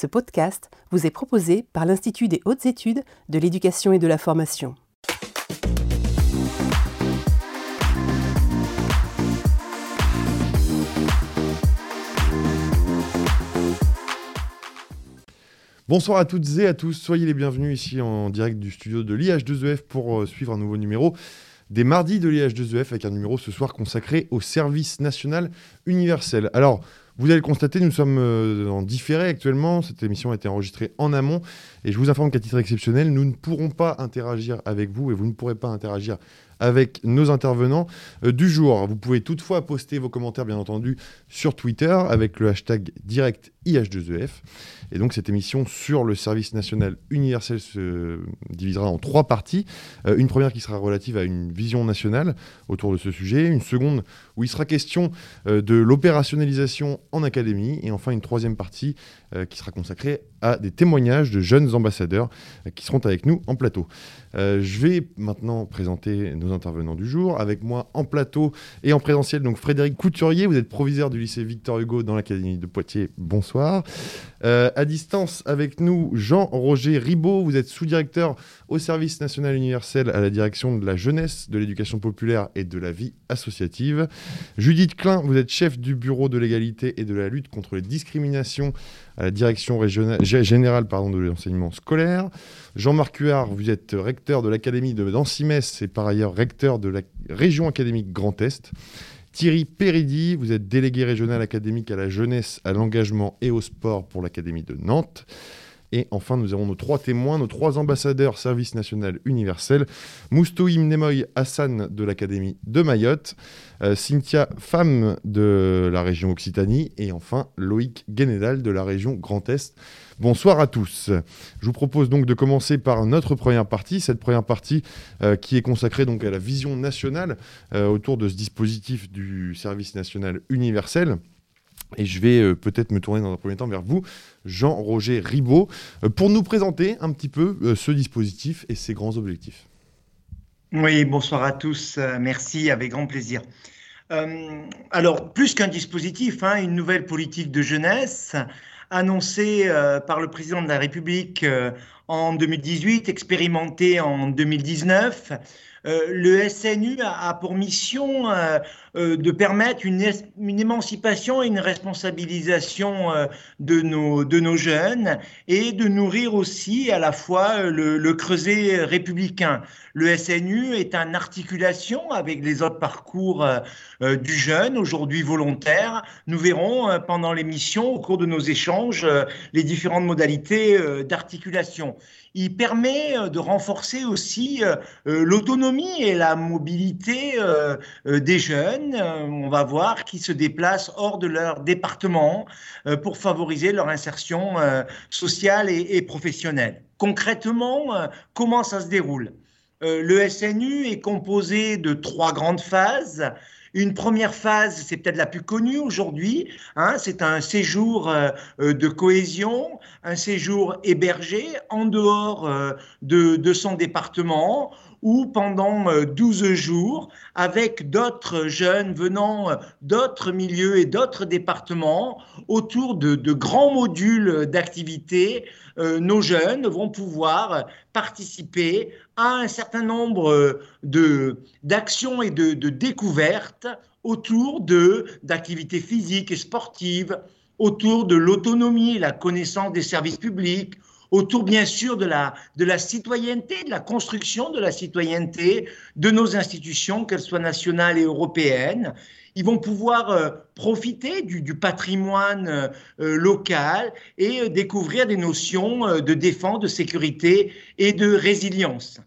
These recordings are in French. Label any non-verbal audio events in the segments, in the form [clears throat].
Ce podcast vous est proposé par l'Institut des hautes études de l'éducation et de la formation. Bonsoir à toutes et à tous, soyez les bienvenus ici en direct du studio de l'IH2EF pour euh, suivre un nouveau numéro des mardis de l'IH2EF avec un numéro ce soir consacré au service national universel. Alors, vous allez le constater, nous sommes euh, en différé actuellement. Cette émission a été enregistrée en amont. Et je vous informe qu'à titre exceptionnel, nous ne pourrons pas interagir avec vous et vous ne pourrez pas interagir avec nos intervenants euh, du jour. Vous pouvez toutefois poster vos commentaires, bien entendu, sur Twitter avec le hashtag direct IH2EF. Et donc cette émission sur le service national universel se divisera en trois parties. Euh, une première qui sera relative à une vision nationale autour de ce sujet, une seconde où il sera question euh, de l'opérationnalisation en académie, et enfin une troisième partie qui sera consacrée à des témoignages de jeunes ambassadeurs qui seront avec nous en plateau. Je vais maintenant présenter nos intervenants du jour. Avec moi en plateau et en présentiel, donc Frédéric Couturier, vous êtes proviseur du lycée Victor Hugo dans l'Académie de Poitiers. Bonsoir. Euh, à distance avec nous, Jean-Roger Ribaud, vous êtes sous-directeur au service national universel à la direction de la jeunesse, de l'éducation populaire et de la vie associative. Judith Klein, vous êtes chef du bureau de l'égalité et de la lutte contre les discriminations à la direction générale pardon, de l'enseignement scolaire. Jean-Marc Huard, vous êtes recteur de l'Académie de d'Ancy-Metz et par ailleurs recteur de la région académique Grand Est. Thierry Péridi, vous êtes délégué régional académique à la jeunesse, à l'engagement et au sport pour l'Académie de Nantes. Et enfin, nous avons nos trois témoins, nos trois ambassadeurs service national universel. Moustoïm Nemoy Hassan de l'Académie de Mayotte, euh, Cynthia Femme de la région Occitanie et enfin Loïc Guénédal de la région Grand Est. Bonsoir à tous. Je vous propose donc de commencer par notre première partie, cette première partie euh, qui est consacrée donc à la vision nationale euh, autour de ce dispositif du service national universel. Et je vais euh, peut-être me tourner dans un premier temps vers vous, Jean-Roger Ribaud, euh, pour nous présenter un petit peu euh, ce dispositif et ses grands objectifs. Oui, bonsoir à tous. merci, avec grand plaisir. alors, plus qu'un dispositif, hein, une nouvelle politique de jeunesse annoncée par le président de la République en 2018, expérimentée en 2019. Le SNU a, pour mission euh, de permettre une, émancipation et une responsabilisation euh, de, nos, jeunes et de nourrir aussi à la fois euh, le, creuset républicain. Le SNU est en articulation avec les autres parcours du jeune, aujourd'hui volontaire. Nous verrons pendant l'émission, au cours de nos échanges, les différentes modalités d'articulation. Il permet de renforcer aussi l'autonomie et la mobilité des jeunes euh, on va voir, qui se déplacent hors de leur département euh, pour favoriser leur insertion euh, sociale et, professionnelle. Concrètement, comment ça se déroule? Le SNU est composé de trois grandes phases. Une première phase, c'est peut-être la plus connue aujourd'hui, hein, c'est un séjour de cohésion, un séjour hébergé en dehors de, son département ou pendant 12 euh, jours avec d'autres jeunes venant euh, d'autres milieux et d'autres départements autour de, grands modules d'activités. Euh, nos jeunes vont pouvoir participer à un certain nombre d'actions et de, de découvertes autour d'activités physiques et sportives, autour de l'autonomie, la connaissance des services publics, autour bien sûr de la, de la citoyenneté, de la construction de la citoyenneté de nos institutions, qu'elles soient nationales et européennes. Ils vont pouvoir euh, profiter du, patrimoine euh, local et euh, découvrir des notions de défense, de sécurité et de résilience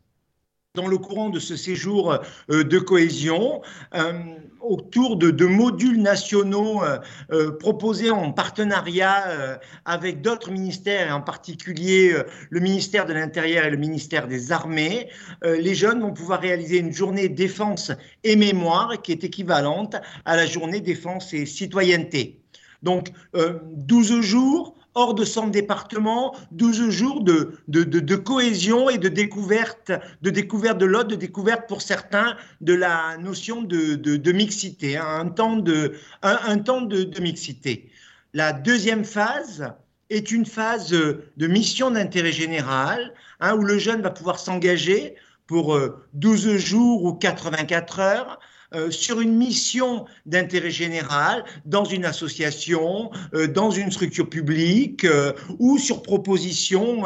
dans le courant de ce séjour euh, de cohésion euh, autour de, modules nationaux euh, proposés en partenariat avec d'autres ministères, et en particulier le ministère de l'Intérieur et le ministère des Armées. les jeunes vont pouvoir réaliser une journée défense et mémoire qui est équivalente à la journée défense et citoyenneté. Donc, 12 jours, hors de son département, 12 jours de, de, cohésion et de découverte, de découverte de l'autre, de découverte pour certains de la notion de, mixité, hein, un temps, de, un, temps de, mixité. La deuxième phase est une phase de mission d'intérêt général, hein, où le jeune va pouvoir s'engager pour 12 jours ou 84 heures euh, sur une mission d'intérêt général dans une association, euh, dans une structure publique euh, ou sur propositions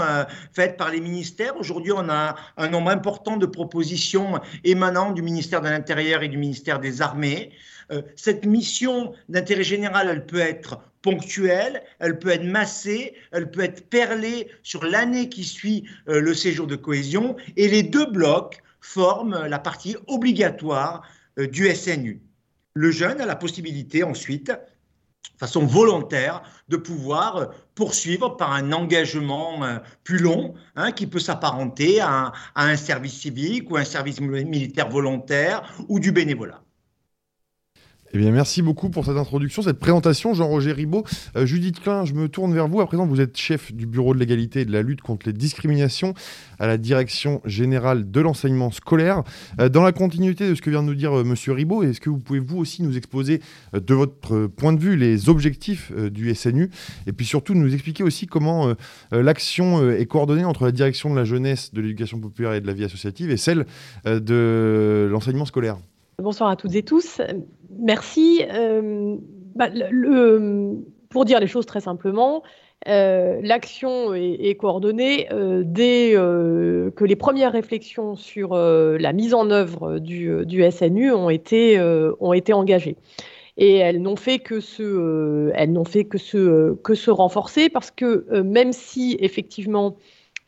faites par les ministères. Aujourd'hui, on a un nombre important de propositions émanant du ministère de l'Intérieur et du ministère des Armées. cette mission d'intérêt général, elle peut être ponctuelle, elle peut être massée, elle peut être perlée sur l'année qui suit le séjour de cohésion, et les deux blocs forment la partie obligatoire du SNU. Le jeune a la possibilité ensuite, de façon volontaire, de pouvoir euh, poursuivre par un engagement euh, plus long, hein, qui peut s'apparenter à, un service civique ou un service militaire volontaire ou du bénévolat. Eh bien, merci beaucoup pour cette introduction, cette présentation, Jean-Roger Ribaud. Euh, Judith Klein, je me tourne vers vous. À présent, vous êtes chef du Bureau de l'égalité et de la lutte contre les discriminations à la Direction générale de l'enseignement scolaire. Euh, dans la continuité de ce que vient de nous dire M. Euh, Monsieur Ribaud, est-ce que vous pouvez vous aussi nous exposer de votre point de vue les objectifs du SNU et puis surtout nous expliquer aussi comment l'action est coordonnée entre la Direction de la jeunesse, de l'éducation populaire et de la vie associative et celle de l'enseignement scolaire? Bonsoir à toutes et tous. Merci. Euh, bah, pour dire les choses très simplement, euh, l'action est, coordonnée euh, dès que les premières réflexions sur la mise en œuvre du, SNU ont été, engagées. Et elles n'ont fait que se renforcer parce que même si effectivement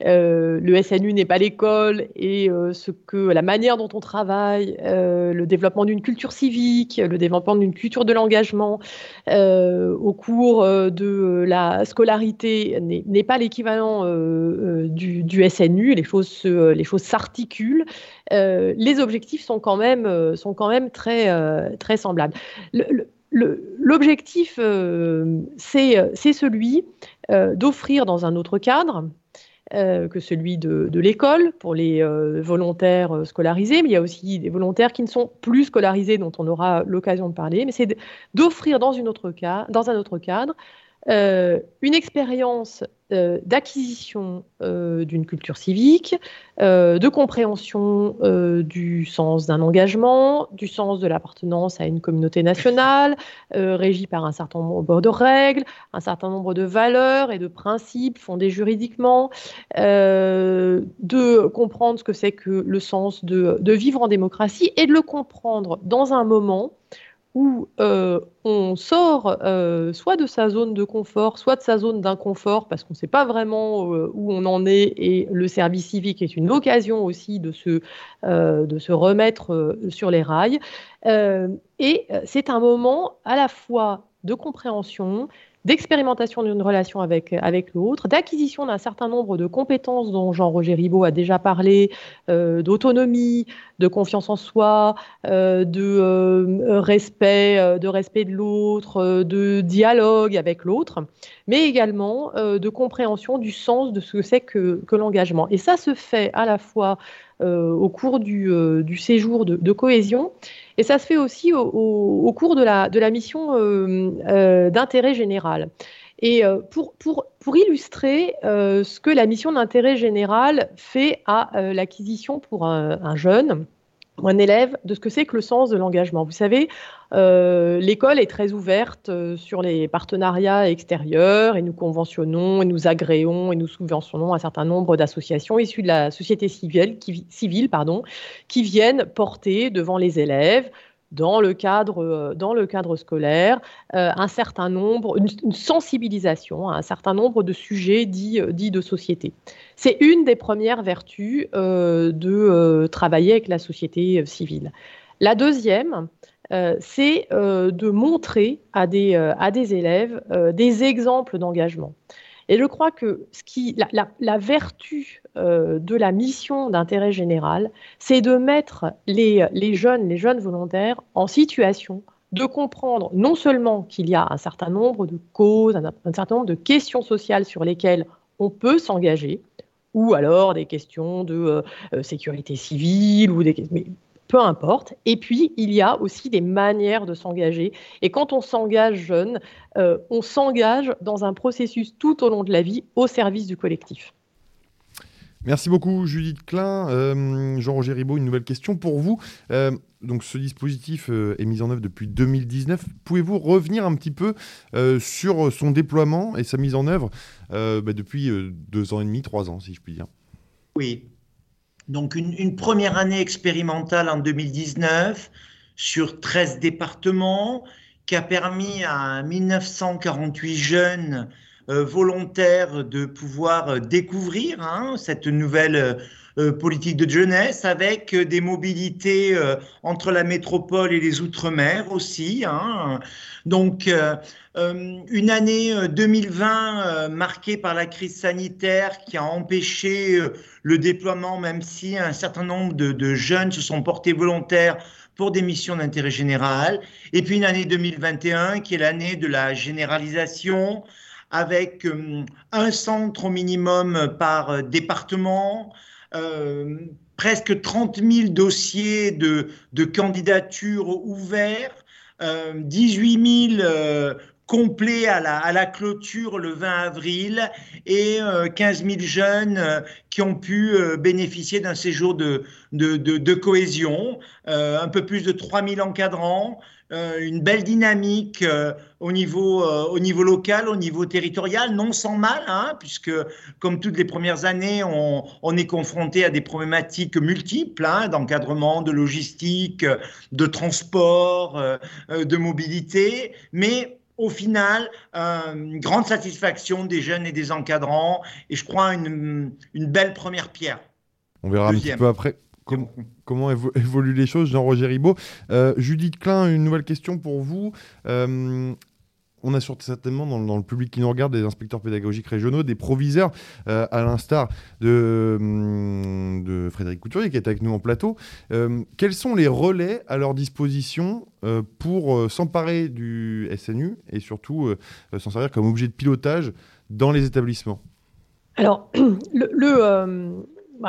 euh, le SNU n'est pas l'école et euh, ce que la manière dont on travaille, euh, le développement d'une culture civique, le développement d'une culture de l'engagement au cours de la scolarité n'est pas l'équivalent du, SNU. Les choses les choses s'articulent. les objectifs sont quand même sont quand même très très semblables. L'objectif, c'est celui d'offrir dans un autre cadre euh, que celui de, l'école pour les euh, volontaires euh, scolarisés, mais il y a aussi des volontaires qui ne sont plus scolarisés, dont on aura l'occasion de parler. Mais c'est d'offrir dans, dans un autre cadre euh, une expérience euh, d'acquisition euh, d'une culture civique, de compréhension du sens d'un engagement, du sens de l'appartenance à une communauté nationale, régie par un certain nombre de règles, un certain nombre de valeurs et de principes fondés juridiquement, de comprendre ce que c'est que le sens de, de, vivre en démocratie et de le comprendre dans un moment où euh, on sort euh, soit de sa zone de confort, soit de sa zone d'inconfort, parce qu'on ne sait pas vraiment euh, où on en est, et le service civique est une occasion aussi de se, de se remettre sur les rails. et c'est un moment à la fois de compréhension, d'expérimentation d'une relation avec, avec l'autre, d'acquisition d'un certain nombre de compétences dont Jean-Roger Ribaud a déjà parlé, euh, d'autonomie, de confiance en soi, euh, de euh, respect, de respect de l'autre, de dialogue avec l'autre, mais également de compréhension du sens de ce que c'est que, que l'engagement. Et ça se fait à la fois au cours du, séjour de cohésion et ça se fait aussi au, cours de la, mission euh, euh, d'intérêt général. Et euh, pour, illustrer ce que la mission d'intérêt général fait à l'acquisition pour un, jeune, un élève de ce que c'est que le sens de l'engagement. Vous savez, l'école est très ouverte sur les partenariats extérieurs et nous conventionnons et nous agréons et nous subventionnons un certain nombre d'associations issues de la société civile qui viennent porter devant les élèves dans le cadre, euh, dans le cadre scolaire, euh, un certain nombre, une, sensibilisation à un certain nombre de sujets dits, euh, dits de société. C'est une des premières vertus de travailler avec la société civile. La deuxième, c'est de montrer à des, à des élèves des exemples d'engagement. Et je crois que la, vertu euh, de la mission d'intérêt général, c'est de mettre les, jeunes, les jeunes volontaires en situation de comprendre non seulement qu'il y a un certain nombre de causes, un, certain nombre de questions sociales sur lesquelles on peut s'engager, ou alors des questions de euh, euh, sécurité civile, ou des, peu importe. Et puis, il y a aussi des manières de s'engager. Et quand on s'engage jeune, euh, on s'engage dans un processus tout au long de la vie au service du collectif. Merci beaucoup Judith Klein. Euh, Jean-Roger Ribaud, une nouvelle question pour vous. Euh, donc ce dispositif est mis en œuvre depuis 2019. Pouvez-vous revenir un petit peu sur son déploiement et sa mise en œuvre bah, depuis deux ans et demi, trois ans, si je puis dire? Oui, donc une, première année expérimentale en 2019 sur 13 départements qui a permis à 1948 jeunes euh, volontaires de pouvoir euh, découvrir hein, cette nouvelle euh, politique de jeunesse avec des mobilités entre la métropole et les outre-mer aussi. Hein. Donc une année 2020 marquée par la crise sanitaire qui a empêché le déploiement, même si un certain nombre de, jeunes se sont portés volontaires pour des missions d'intérêt général. Et puis une année 2021 qui est l'année de la généralisation avec euh, un centre au minimum par euh, département, euh, presque 30 000 dossiers de, de candidature ouverts, 18 000 complet à la, à la clôture le 20 avril et 15 euh, 000 jeunes euh, qui ont pu euh, bénéficier d'un séjour de, de, de, cohésion, un peu plus de 3 000 encadrants, une belle dynamique au, niveau, au niveau local, au niveau territorial, non sans mal, hein, puisque comme toutes les premières années, on, on est confronté à des problématiques multiples hein, d'encadrement, de logistique, de transport, de mobilité, mais au final, euh, une grande satisfaction des jeunes et des encadrants, et je crois une, une belle première pierre. On verra un petit peu après comment évoluent les choses, Jean-Roger Ribaud. Euh, Judith Klein, une nouvelle question pour vous. Euh, on a certainement dans, le public qui nous regarde des inspecteurs pédagogiques régionaux, des proviseurs, euh, à l'instar hum, de, Frédéric Couturier qui est avec nous en plateau. Euh, quels sont les relais à leur disposition euh, pour s'emparer du SNU et surtout s'en servir comme objet de pilotage dans les établissements? Alors, [clears throat] le,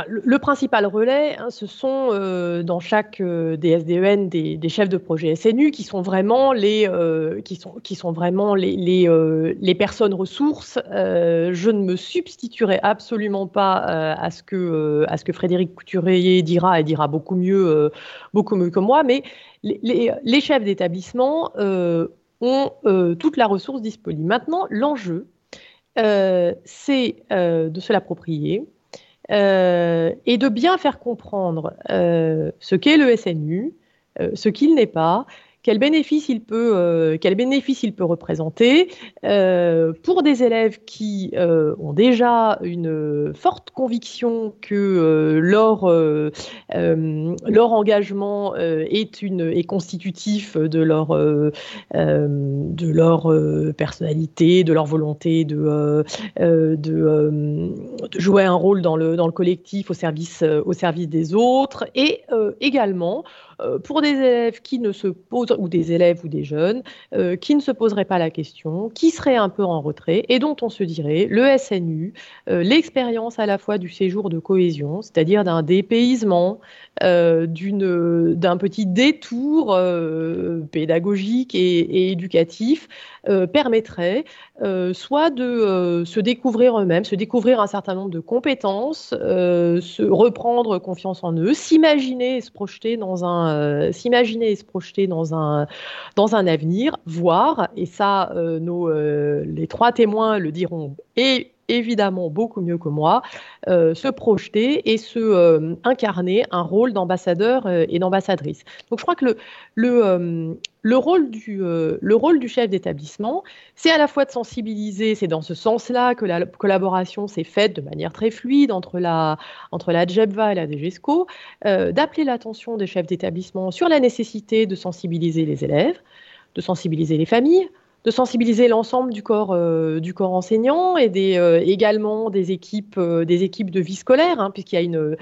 le, principal relais, hein, ce sont euh, dans chaque euh, DSDEN des, chefs de projet SNU qui sont vraiment les, euh, qui sont, qui sont vraiment les, les, personnes ressources. je ne me substituerai absolument pas à, ce que, à ce que Frédéric Couturier dira et dira beaucoup mieux, beaucoup mieux que moi, mais les, chefs d'établissement ont toute la ressource disponible. Maintenant, l'enjeu, c'est de se l'approprier euh, et de bien faire comprendre euh, ce qu'est le SNU, euh, ce qu'il n'est pas, quel bénéfice il peut, euh, quel bénéfice il peut représenter. Euh, pour des élèves qui euh, ont déjà une forte conviction que leur, engagement est, une, est constitutif de leur, de leur personnalité, de leur volonté de, jouer un rôle dans le, dans le collectif au service, des autres. Et également pour des élèves qui ne se ou des jeunes, euh, qui ne se poseraient pas la question, qui seraient un peu en retrait et dont on se dirait le SNU, euh, l'expérience à la fois du séjour de cohésion, c'est-à-dire d'un dépaysement, d'un petit détour pédagogique et, éducatif, permettrait soit de se découvrir eux-mêmes, se découvrir un certain nombre de compétences, se reprendre confiance en eux, s'imaginer et se projeter dans un euh, s'imaginer et se projeter dans un, dans un avenir, voir, et ça, euh, nos, euh, les trois témoins le diront, et évidemment beaucoup mieux que moi, se projeter et se incarner un rôle d'ambassadeur et d'ambassadrice. Donc je crois que le, le, le rôle du, euh, le rôle du chef d'établissement, c'est à la fois de sensibiliser, c'est dans ce sens-là que la collaboration s'est faite de manière très fluide entre la, entre la et la DGESCO, euh, d'appeler l'attention des chefs d'établissement sur la nécessité de sensibiliser les élèves, de sensibiliser les familles, de sensibiliser l'ensemble du corps euh, du corps enseignant et des, euh, également des équipes euh, des équipes de vie scolaire hein, puisqu'il y a une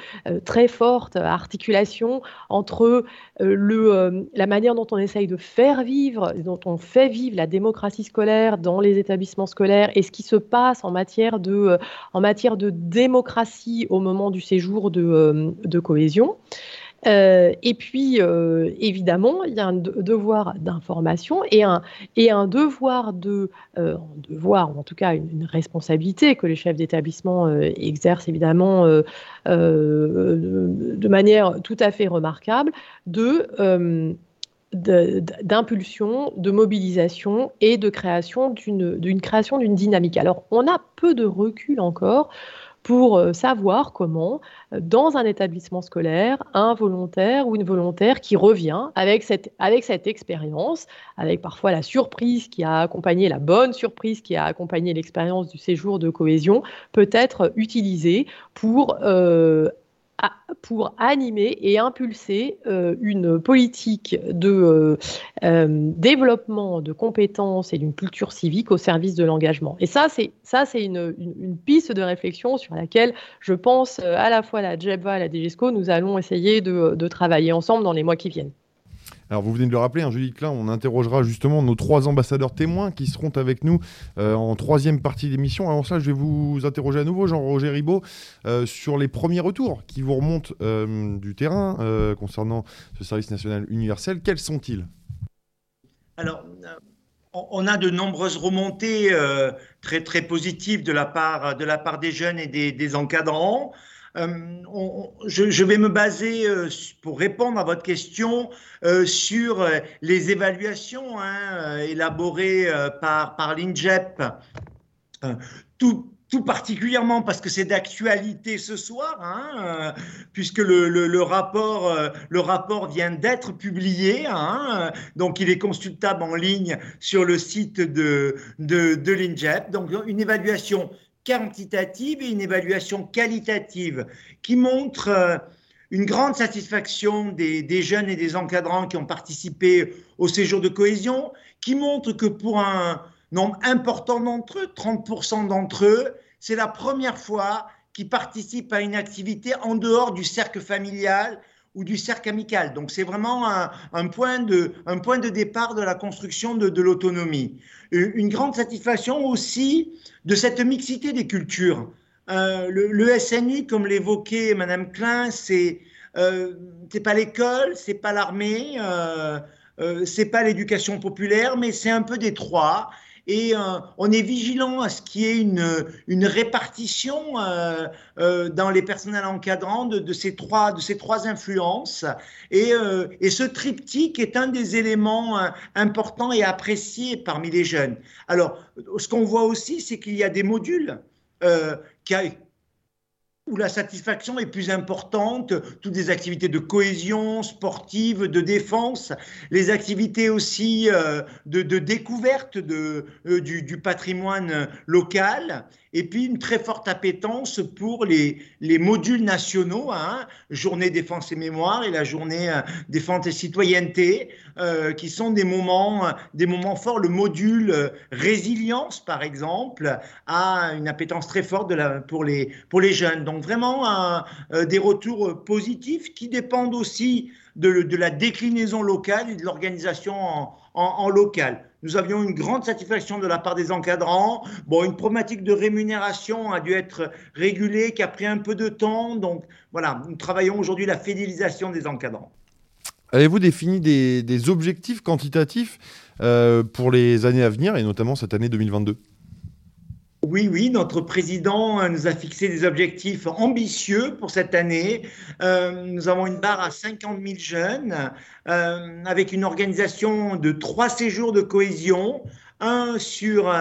très forte articulation entre le la manière dont on essaye de faire vivre dont on fait vivre la démocratie scolaire dans les établissements scolaires et ce qui se passe en matière de en matière de démocratie au moment du séjour de, de cohésion Euh, et puis, euh, évidemment, il y a un devoir d'information et un, devoir de, euh, devoir, en tout cas une, responsabilité que les chefs d'établissement exercent évidemment de, manière tout à fait remarquable, d'impulsion, de, mobilisation et de création d'une création d'une dynamique. Alors, on a peu de recul encore pour euh, savoir comment, euh, dans un établissement scolaire, un volontaire ou une volontaire qui revient avec cette, avec cette expérience, avec parfois la surprise qui a accompagné, la bonne surprise qui a accompagné l'expérience du séjour de cohésion, peut être utilisée pour euh, pour animer et impulser euh, une politique de euh, euh, développement de compétences et d'une culture civique au service de l'engagement. Et ça, c'est une, piste de réflexion sur laquelle je pense à la fois la JEBA et la DGESCO, nous allons essayer de travailler ensemble dans les mois qui viennent. Alors vous venez de le rappeler, hein, Julie Klein, on interrogera justement nos trois ambassadeurs témoins qui seront avec nous euh, en troisième partie d'émission. Alors ça, je vais vous interroger à nouveau, Jean-Roger Ribaud, euh, sur les premiers retours qui vous remontent euh, du terrain concernant ce service national universel. Quels sont-ils? Alors, on a de nombreuses remontées très très positives de la part de la part des jeunes et des encadrants. Euh, je, vais me baser, euh, pour répondre à votre question, euh, sur les évaluations hein, élaborées par, par l'INJEP. Tout, particulièrement parce que c'est d'actualité ce soir, hein, puisque le, le, rapport, le rapport vient d'être publié, hein, donc il est consultable en ligne sur le site de, de, de l'INJEP. Donc une évaluation quantitative et une évaluation qualitative qui montre euh, une grande satisfaction des, jeunes et des encadrants qui ont participé au séjour de cohésion, qui montre que pour un nombre important d'entre eux, 30% d'entre eux, c'est la première fois qu'ils participent à une activité en dehors du cercle familial ou du cercle amical. Donc c'est vraiment un, point de, départ de la construction de, l'autonomie. Une grande satisfaction aussi de cette mixité des cultures. Euh, le, SNU, comme l'évoquait Madame Klein, c'est euh, pas l'école, c'est pas l'armée, euh, euh, c'est pas l'éducation populaire, mais c'est un peu des trois et euh, on est vigilant à ce qu'il y ait une, une répartition euh, euh, dans les personnels encadrants de, ces, trois, de ces trois influences. Et, et ce triptyque est un des éléments importants et appréciés parmi les jeunes. Alors, ce qu'on voit aussi, c'est qu'il y a des modules qui, où la satisfaction est plus importante, toutes les activités de cohésion sportive, de défense, les activités aussi euh, de, découverte de, euh, du, patrimoine local, et puis une très forte appétence pour les, les modules nationaux, hein, journée défense et mémoire et la journée euh, défense et citoyenneté, qui sont des moments, des moments forts. Le module résilience, par exemple, a une appétence très forte pour, les, jeunes. Donc, vraiment euh, des retours positifs qui dépendent aussi de, la déclinaison locale et de l'organisation en, local. Nous avions une grande satisfaction de la part des encadrants. Bon, une problématique de rémunération a dû être régulée, qui a pris un peu de temps. Donc voilà, nous travaillons aujourd'hui la fidélisation des encadrants. Avez-vous défini des, objectifs quantitatifs euh, pour les années à venir et notamment cette année 2022 oui, oui, notre président euh, nous a fixé des objectifs ambitieux pour cette année. Euh, nous avons une barre à 50 000 jeunes euh, avec une organisation de trois séjours de cohésion, un sur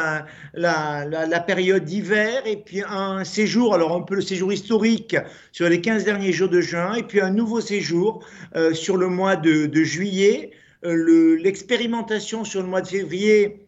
la, période d'hiver et puis un séjour, alors un peu le séjour historique sur les 15 derniers jours de juin et puis un nouveau séjour sur le mois de, juillet. L'expérimentation sur le mois de février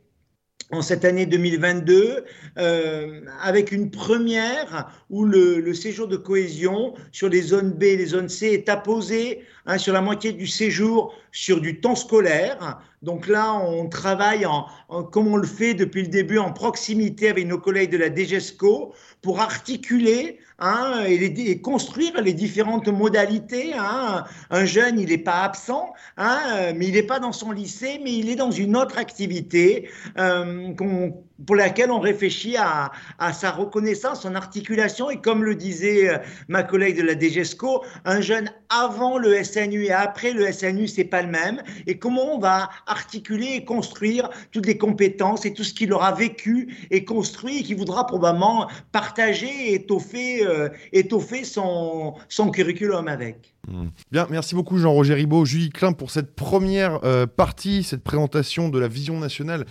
en cette année 2022, euh, avec une première où le, séjour de cohésion sur les zones B et les zones C est apposé hein, sur la moitié du séjour sur du temps scolaire. Donc là, on travaille en, comme on le fait depuis le début en proximité avec nos collègues de la DGESCO pour articuler hein, et, construire les différentes modalités. Hein. Un jeune, il n'est pas absent, hein, mais il n'est pas dans son lycée, mais il est dans une autre activité euh, qu'on pour laquelle on réfléchit à, sa reconnaissance, son articulation. Et comme le disait euh, ma collègue de la DGESCO, un jeune avant le SNU et après le SNU, c'est pas le même. Et comment on va articuler et construire toutes les compétences et tout ce qu'il aura vécu et construit et qui voudra probablement partager et étoffer, euh, étoffer son, son curriculum avec. Mmh. Bien, merci beaucoup Jean-Roger Ribaud, Julie Klein pour cette première euh, partie, cette présentation de la vision nationale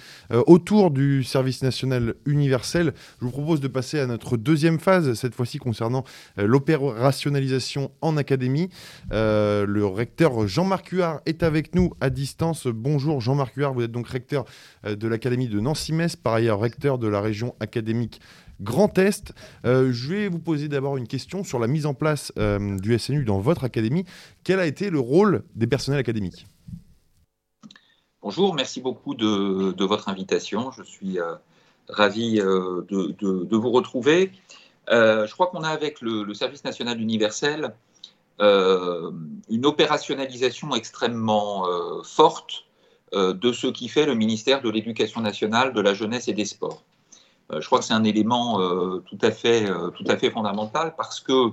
autour du service national universel. Je vous propose de passer à notre deuxième phase, cette fois-ci concernant euh, l'opérationnalisation en académie. Euh, le recteur Jean-Marc Huard est avec nous à distance. Bonjour Jean-Marc Huard, vous êtes donc recteur euh, de l'Académie de Nancy-Metz, par ailleurs recteur de la région académique Grand Est. je vais vous poser d'abord une question sur la mise en place du SNU dans votre académie. Quel a été le rôle des personnels académiques? Bonjour, merci beaucoup de, votre invitation. Je suis euh, ravi euh, de, vous retrouver. Euh, je crois qu'on a avec le, Service national universel une opérationnalisation extrêmement forte de ce qui fait le ministère de l'Éducation nationale, de la jeunesse et des sports. Je crois que c'est un élément tout, à fait, tout à fait fondamental parce que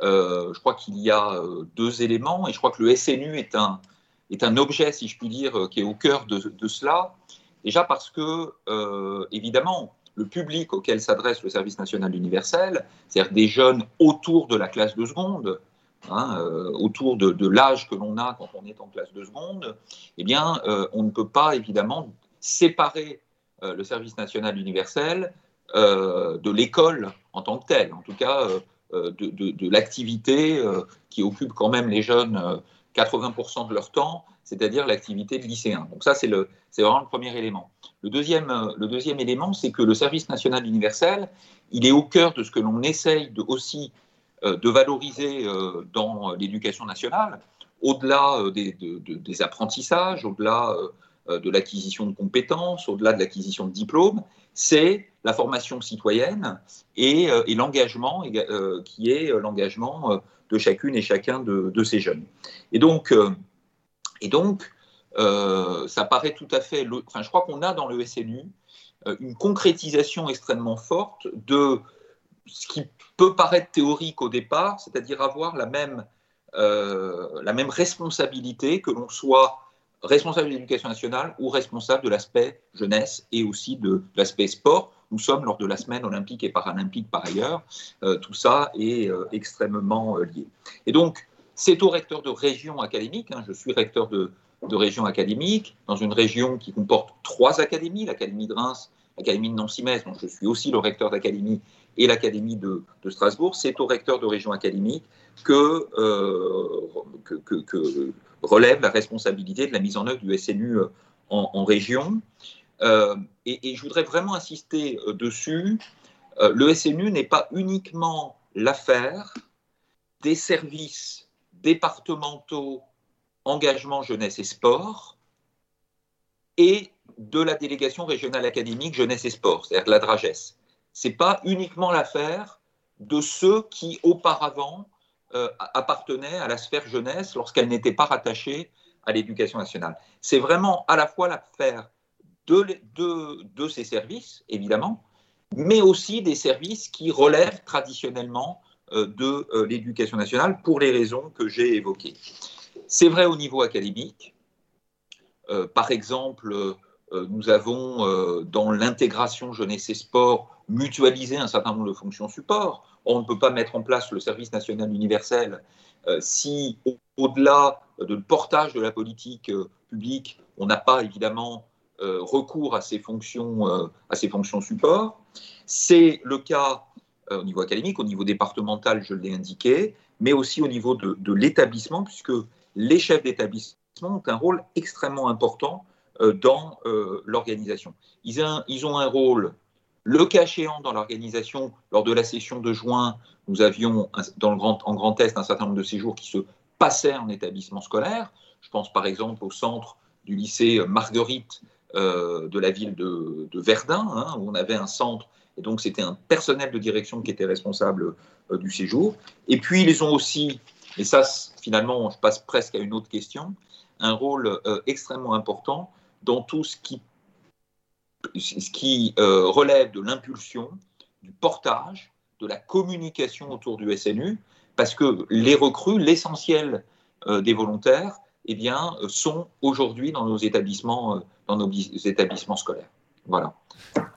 je crois qu'il y a deux éléments et je crois que le SNU est un, objet, si je puis dire, euh, qui est au cœur de, cela. Déjà parce que, euh, évidemment, le public auquel s'adresse le service national universel, c'est-à-dire des jeunes autour de la classe de seconde, hein, euh, autour de, l'âge que l'on a quand on est en classe de seconde, eh bien, on ne peut pas évidemment séparer le service national universel de l'école en tant que telle, en tout cas de, de l'activité qui occupe quand même les jeunes 80% de leur temps, c'est-à-dire l'activité de lycéen. Donc ça, c'est vraiment le premier élément. Le deuxième, euh, le deuxième élément, c'est que le service national universel, il est au cœur de ce que l'on essaye de, aussi euh, de valoriser euh, dans l'éducation nationale, au-delà des, apprentissages, au-delà de l'acquisition de compétences, au-delà de l'acquisition de diplômes, c'est la formation citoyenne et, et l'engagement qui est l'engagement de chacune et chacun de, ces jeunes. Et donc, euh, et donc euh, ça paraît tout à fait. Enfin, je crois qu'on a dans le SNU euh, une concrétisation extrêmement forte de ce qui peut paraître théorique au départ, c'est-à-dire avoir la même, la même responsabilité que l'on soit responsable de l'éducation nationale ou responsable de l'aspect jeunesse et aussi de l'aspect sport. Nous sommes lors de la semaine olympique et paralympique par ailleurs. Euh, tout ça est euh, extrêmement euh, lié. Et donc, c'est au recteur de région académique. Hein, je suis recteur de, de, région académique dans une région qui comporte trois académies, l'académie de Reims, l'académie de Nancy-Metz, dont je suis aussi le recteur d'académie, et l'académie de, Strasbourg. C'est au recteur de région académique que, que, relève la responsabilité de la mise en œuvre du SNU euh, en, région. Euh, et, je voudrais vraiment insister euh, dessus. le SNU n'est pas uniquement l'affaire des services départementaux engagement jeunesse et sport et de la délégation régionale académique jeunesse et sport, c'est-à-dire la DRAGES. Ce n'est pas uniquement l'affaire de ceux qui auparavant euh, appartenait à la sphère jeunesse lorsqu'elle n'était pas rattachée à l'éducation nationale. C'est vraiment à la fois l'affaire de, ces services, évidemment, mais aussi des services qui relèvent traditionnellement euh, de euh, l'éducation nationale pour les raisons que j'ai évoquées. C'est vrai au niveau académique. par exemple, nous avons dans l'intégration jeunesse et sport mutualisé un certain nombre de fonctions support on ne peut pas mettre en place le service national universel euh, si, au-delà de le portage de la politique euh, publique, on n'a pas évidemment euh, recours à ces fonctions, à ces fonctions support. C'est le cas au niveau académique, au niveau départemental, je l'ai indiqué, mais aussi au niveau de, l'établissement, puisque les chefs d'établissement ont un rôle extrêmement important dans l'organisation. Ils, ont un rôle le cas échéant, dans l'organisation, lors de la session de juin, nous avions en Grand Est un certain nombre de séjours qui se passaient en établissement scolaire. Je pense par exemple au centre du lycée Marguerite euh, de la ville de, Verdun, hein, où on avait un centre, et donc c'était un personnel de direction qui était responsable euh, du séjour. Et puis ils ont aussi, et ça finalement je passe presque à une autre question, un rôle euh, extrêmement important dans tout ce qui ce qui relève de l'impulsion, du portage, de la communication autour du SNU, parce que les recrues, l'essentiel des volontaires, eh bien, sont aujourd'hui dans nos établissements, dans nos établissements scolaires. Voilà.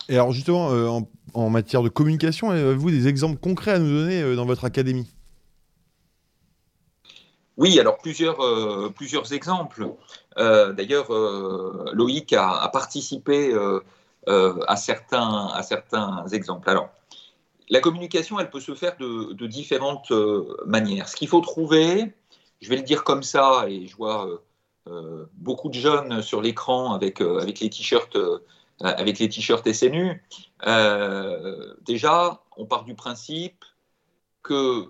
Et alors justement, en, en, matière de communication, avez-vous des exemples concrets à nous donner dans votre académie? Oui, alors plusieurs, euh, plusieurs exemples. Euh, d'ailleurs, euh, Loïc a, participé à, certains, à certains exemples. Alors, la communication, elle peut se faire de, différentes manières. Ce qu'il faut trouver, je vais le dire comme ça, et je vois beaucoup de jeunes sur l'écran avec, avec les t-shirts avec SNU. déjà, on part du principe que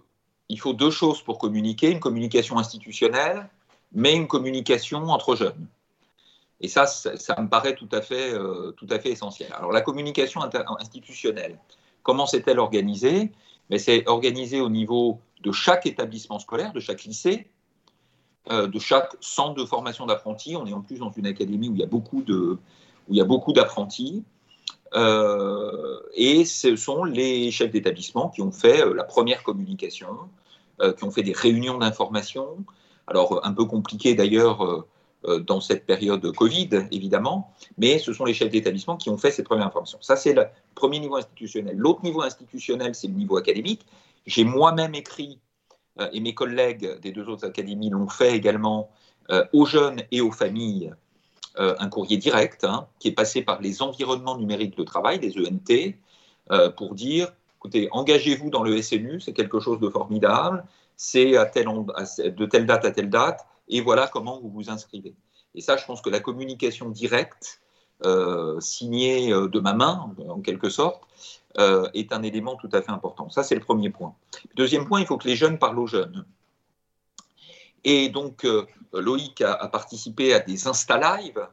il faut deux choses pour communiquer, une communication institutionnelle, mais une communication entre jeunes. Et ça, ça, me paraît tout à, fait, euh, tout à fait essentiel. Alors la communication institutionnelle, comment c'est-elle organisée? Mais C'est organisé au niveau de chaque établissement scolaire, de chaque lycée, euh, de chaque centre de formation d'apprentis. On est en plus dans une académie où il y a beaucoup d'apprentis. Euh, et ce sont les chefs d'établissement qui ont fait la première communication, euh, qui ont fait des réunions d'information. Alors, un peu compliqué d'ailleurs euh, euh, dans cette période Covid, évidemment, mais ce sont les chefs d'établissement qui ont fait cette première information. Ça, c'est le premier niveau institutionnel. L'autre niveau institutionnel, c'est le niveau académique. J'ai moi-même écrit, et mes collègues des deux autres académies l'ont fait également, aux jeunes et aux familles, un courrier direct hein, qui est passé par les environnements numériques de travail, les ENT, pour dire écoutez, engagez-vous dans le SNU, c'est quelque chose de formidable, c'est à de telle date à telle date, et voilà comment vous vous inscrivez. Et ça, je pense que la communication directe, euh, signée euh, de ma main, en quelque sorte, euh, est un élément tout à fait important. Ça, c'est le premier point. Deuxième point, il faut que les jeunes parlent aux jeunes. Et donc, Loïc a, participé à des Insta Live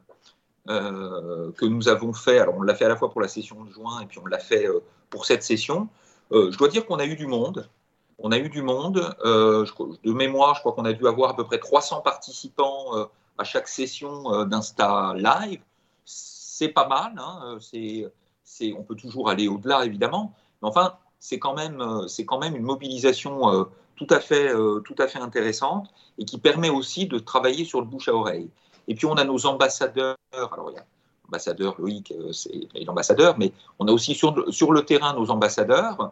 que nous avons fait. Alors, on l'a fait à la fois pour la session de juin et puis on l'a fait pour cette session. Euh, je dois dire qu'on a eu du monde. On a eu du monde. Euh, de mémoire, je crois qu'on a dû avoir à peu près 300 participants euh, à chaque session d'Insta Live. C'est pas mal. Hein, c'est, on peut toujours aller au-delà, évidemment. Mais enfin, c'est quand même, c'est quand même une mobilisation tout à fait, tout à fait intéressante et qui permet aussi de travailler sur le bouche à oreille. Et puis on a nos ambassadeurs. Alors il y a ambassadeur, Loïc, euh, c'est l'ambassadeur, mais on a aussi sur, sur, le terrain nos ambassadeurs.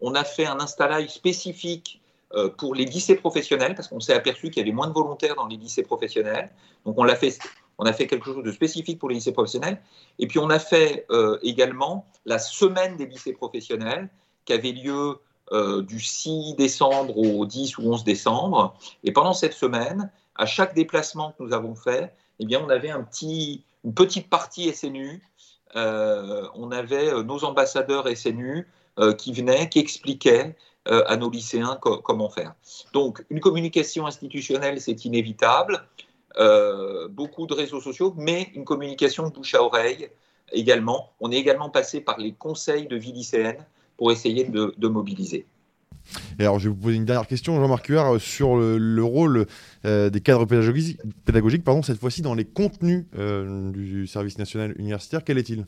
On a fait un installage spécifique euh, pour les lycées professionnels, parce qu'on s'est aperçu qu'il y avait moins de volontaires dans les lycées professionnels. Donc on, l'a fait, on a fait quelque chose de spécifique pour les lycées professionnels. Et puis on a fait euh, également la semaine des lycées professionnels, qui avait lieu du 6 décembre au 10 ou 11 décembre. Et pendant cette semaine, à chaque déplacement que nous avons fait, eh bien, on avait un petit, une petite partie SNU. Euh, on avait euh, nos ambassadeurs SNU euh, qui venaient, qui expliquaient à nos lycéens comment faire. Donc, une communication institutionnelle, c'est inévitable. beaucoup de réseaux sociaux, mais une communication bouche à oreille également. On est également passé par les conseils de vie lycéenne pour essayer de mobiliser. Et alors, je vais vous poser une dernière question, Jean-Marc Huard, euh, sur le, rôle euh, des cadres pédagogiques, pédagogiques pardon, cette fois-ci dans les contenus euh, du service national universitaire. Quel est-il?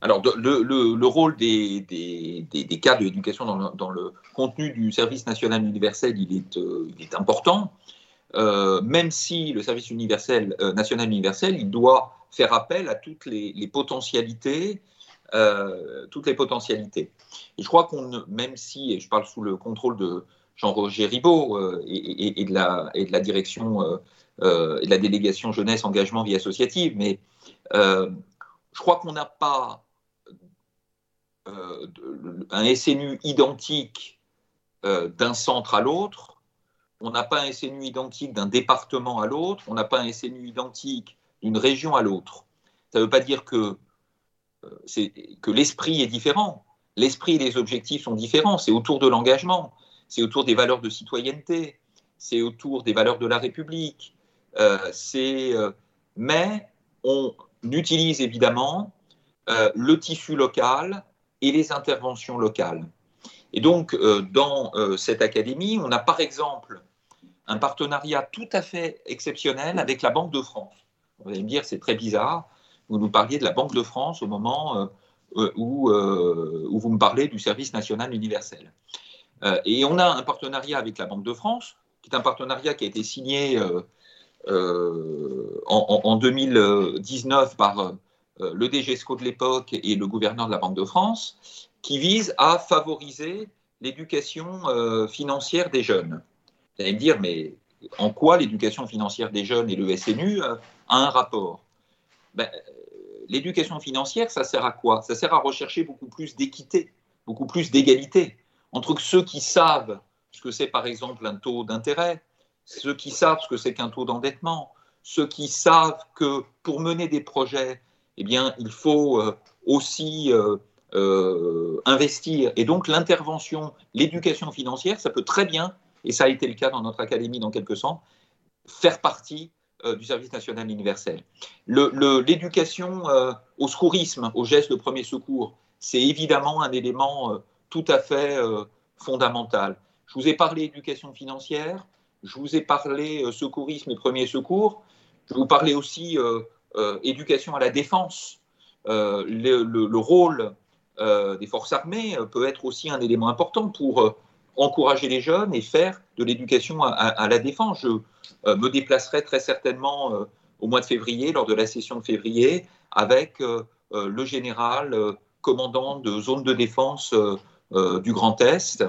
Alors, le, le, rôle des, des, des, cadres d'éducation dans, dans, le contenu du service national universel, il est, il est important, même si le service universel, national universel, il doit faire appel à toutes les, les potentialités euh, toutes les potentialités. Et je crois qu'on, même si, et je parle sous le contrôle de Jean-Roger Ribaud euh, et, de la, direction euh, et de la délégation jeunesse, engagement, vie associative, mais je crois qu'on n'a pas un SNU identique d'un centre à l'autre, on n'a pas un SNU identique d'un département à l'autre, on n'a pas un SNU identique d'une région à l'autre. Ça ne veut pas dire que c'est que l'esprit est différent. L'esprit et les objectifs sont différents. C'est autour de l'engagement, c'est autour des valeurs de citoyenneté, c'est autour des valeurs de la République. Euh, euh, mais on utilise évidemment euh, le tissu local et les interventions locales. Et donc, dans cette académie, on a par exemple un partenariat tout à fait exceptionnel avec la Banque de France. Vous allez me dire, c'est très bizarre vous nous parliez de la Banque de France au moment où, où, vous me parlez du service national universel. et on a un partenariat avec la Banque de France, qui est un partenariat qui a été signé en, en, 2019 par le DGESCO de l'époque et le gouverneur de la Banque de France, qui vise à favoriser l'éducation euh, financière des jeunes. Vous allez me dire, mais en quoi l'éducation financière des jeunes et le SNU euh, a un rapport? Ben, L'éducation financière, ça sert à quoi? Ça sert à rechercher beaucoup plus d'équité, beaucoup plus d'égalité entre ceux qui savent ce que c'est par exemple un taux d'intérêt, ceux qui savent ce que c'est qu'un taux d'endettement, ceux qui savent que pour mener des projets, eh bien, il faut euh, aussi euh, investir. Et donc l'intervention, l'éducation financière, ça peut très bien, et ça a été le cas dans notre académie dans quelques sens, faire partie euh, du service national universel. L'éducation euh, au secourisme, au geste de premier secours, c'est évidemment un élément tout à fait fondamental. Je vous ai parlé éducation financière, je vous ai parlé secourisme et premier secours, je vous parlais aussi éducation à la défense. Le, le, rôle euh, des forces armées euh, peut être aussi un élément important pour euh, encourager les jeunes et faire de l'éducation à, la défense. Je me déplacerai très certainement au mois de février, lors de la session de février, avec le général commandant de zone de défense du Grand Est,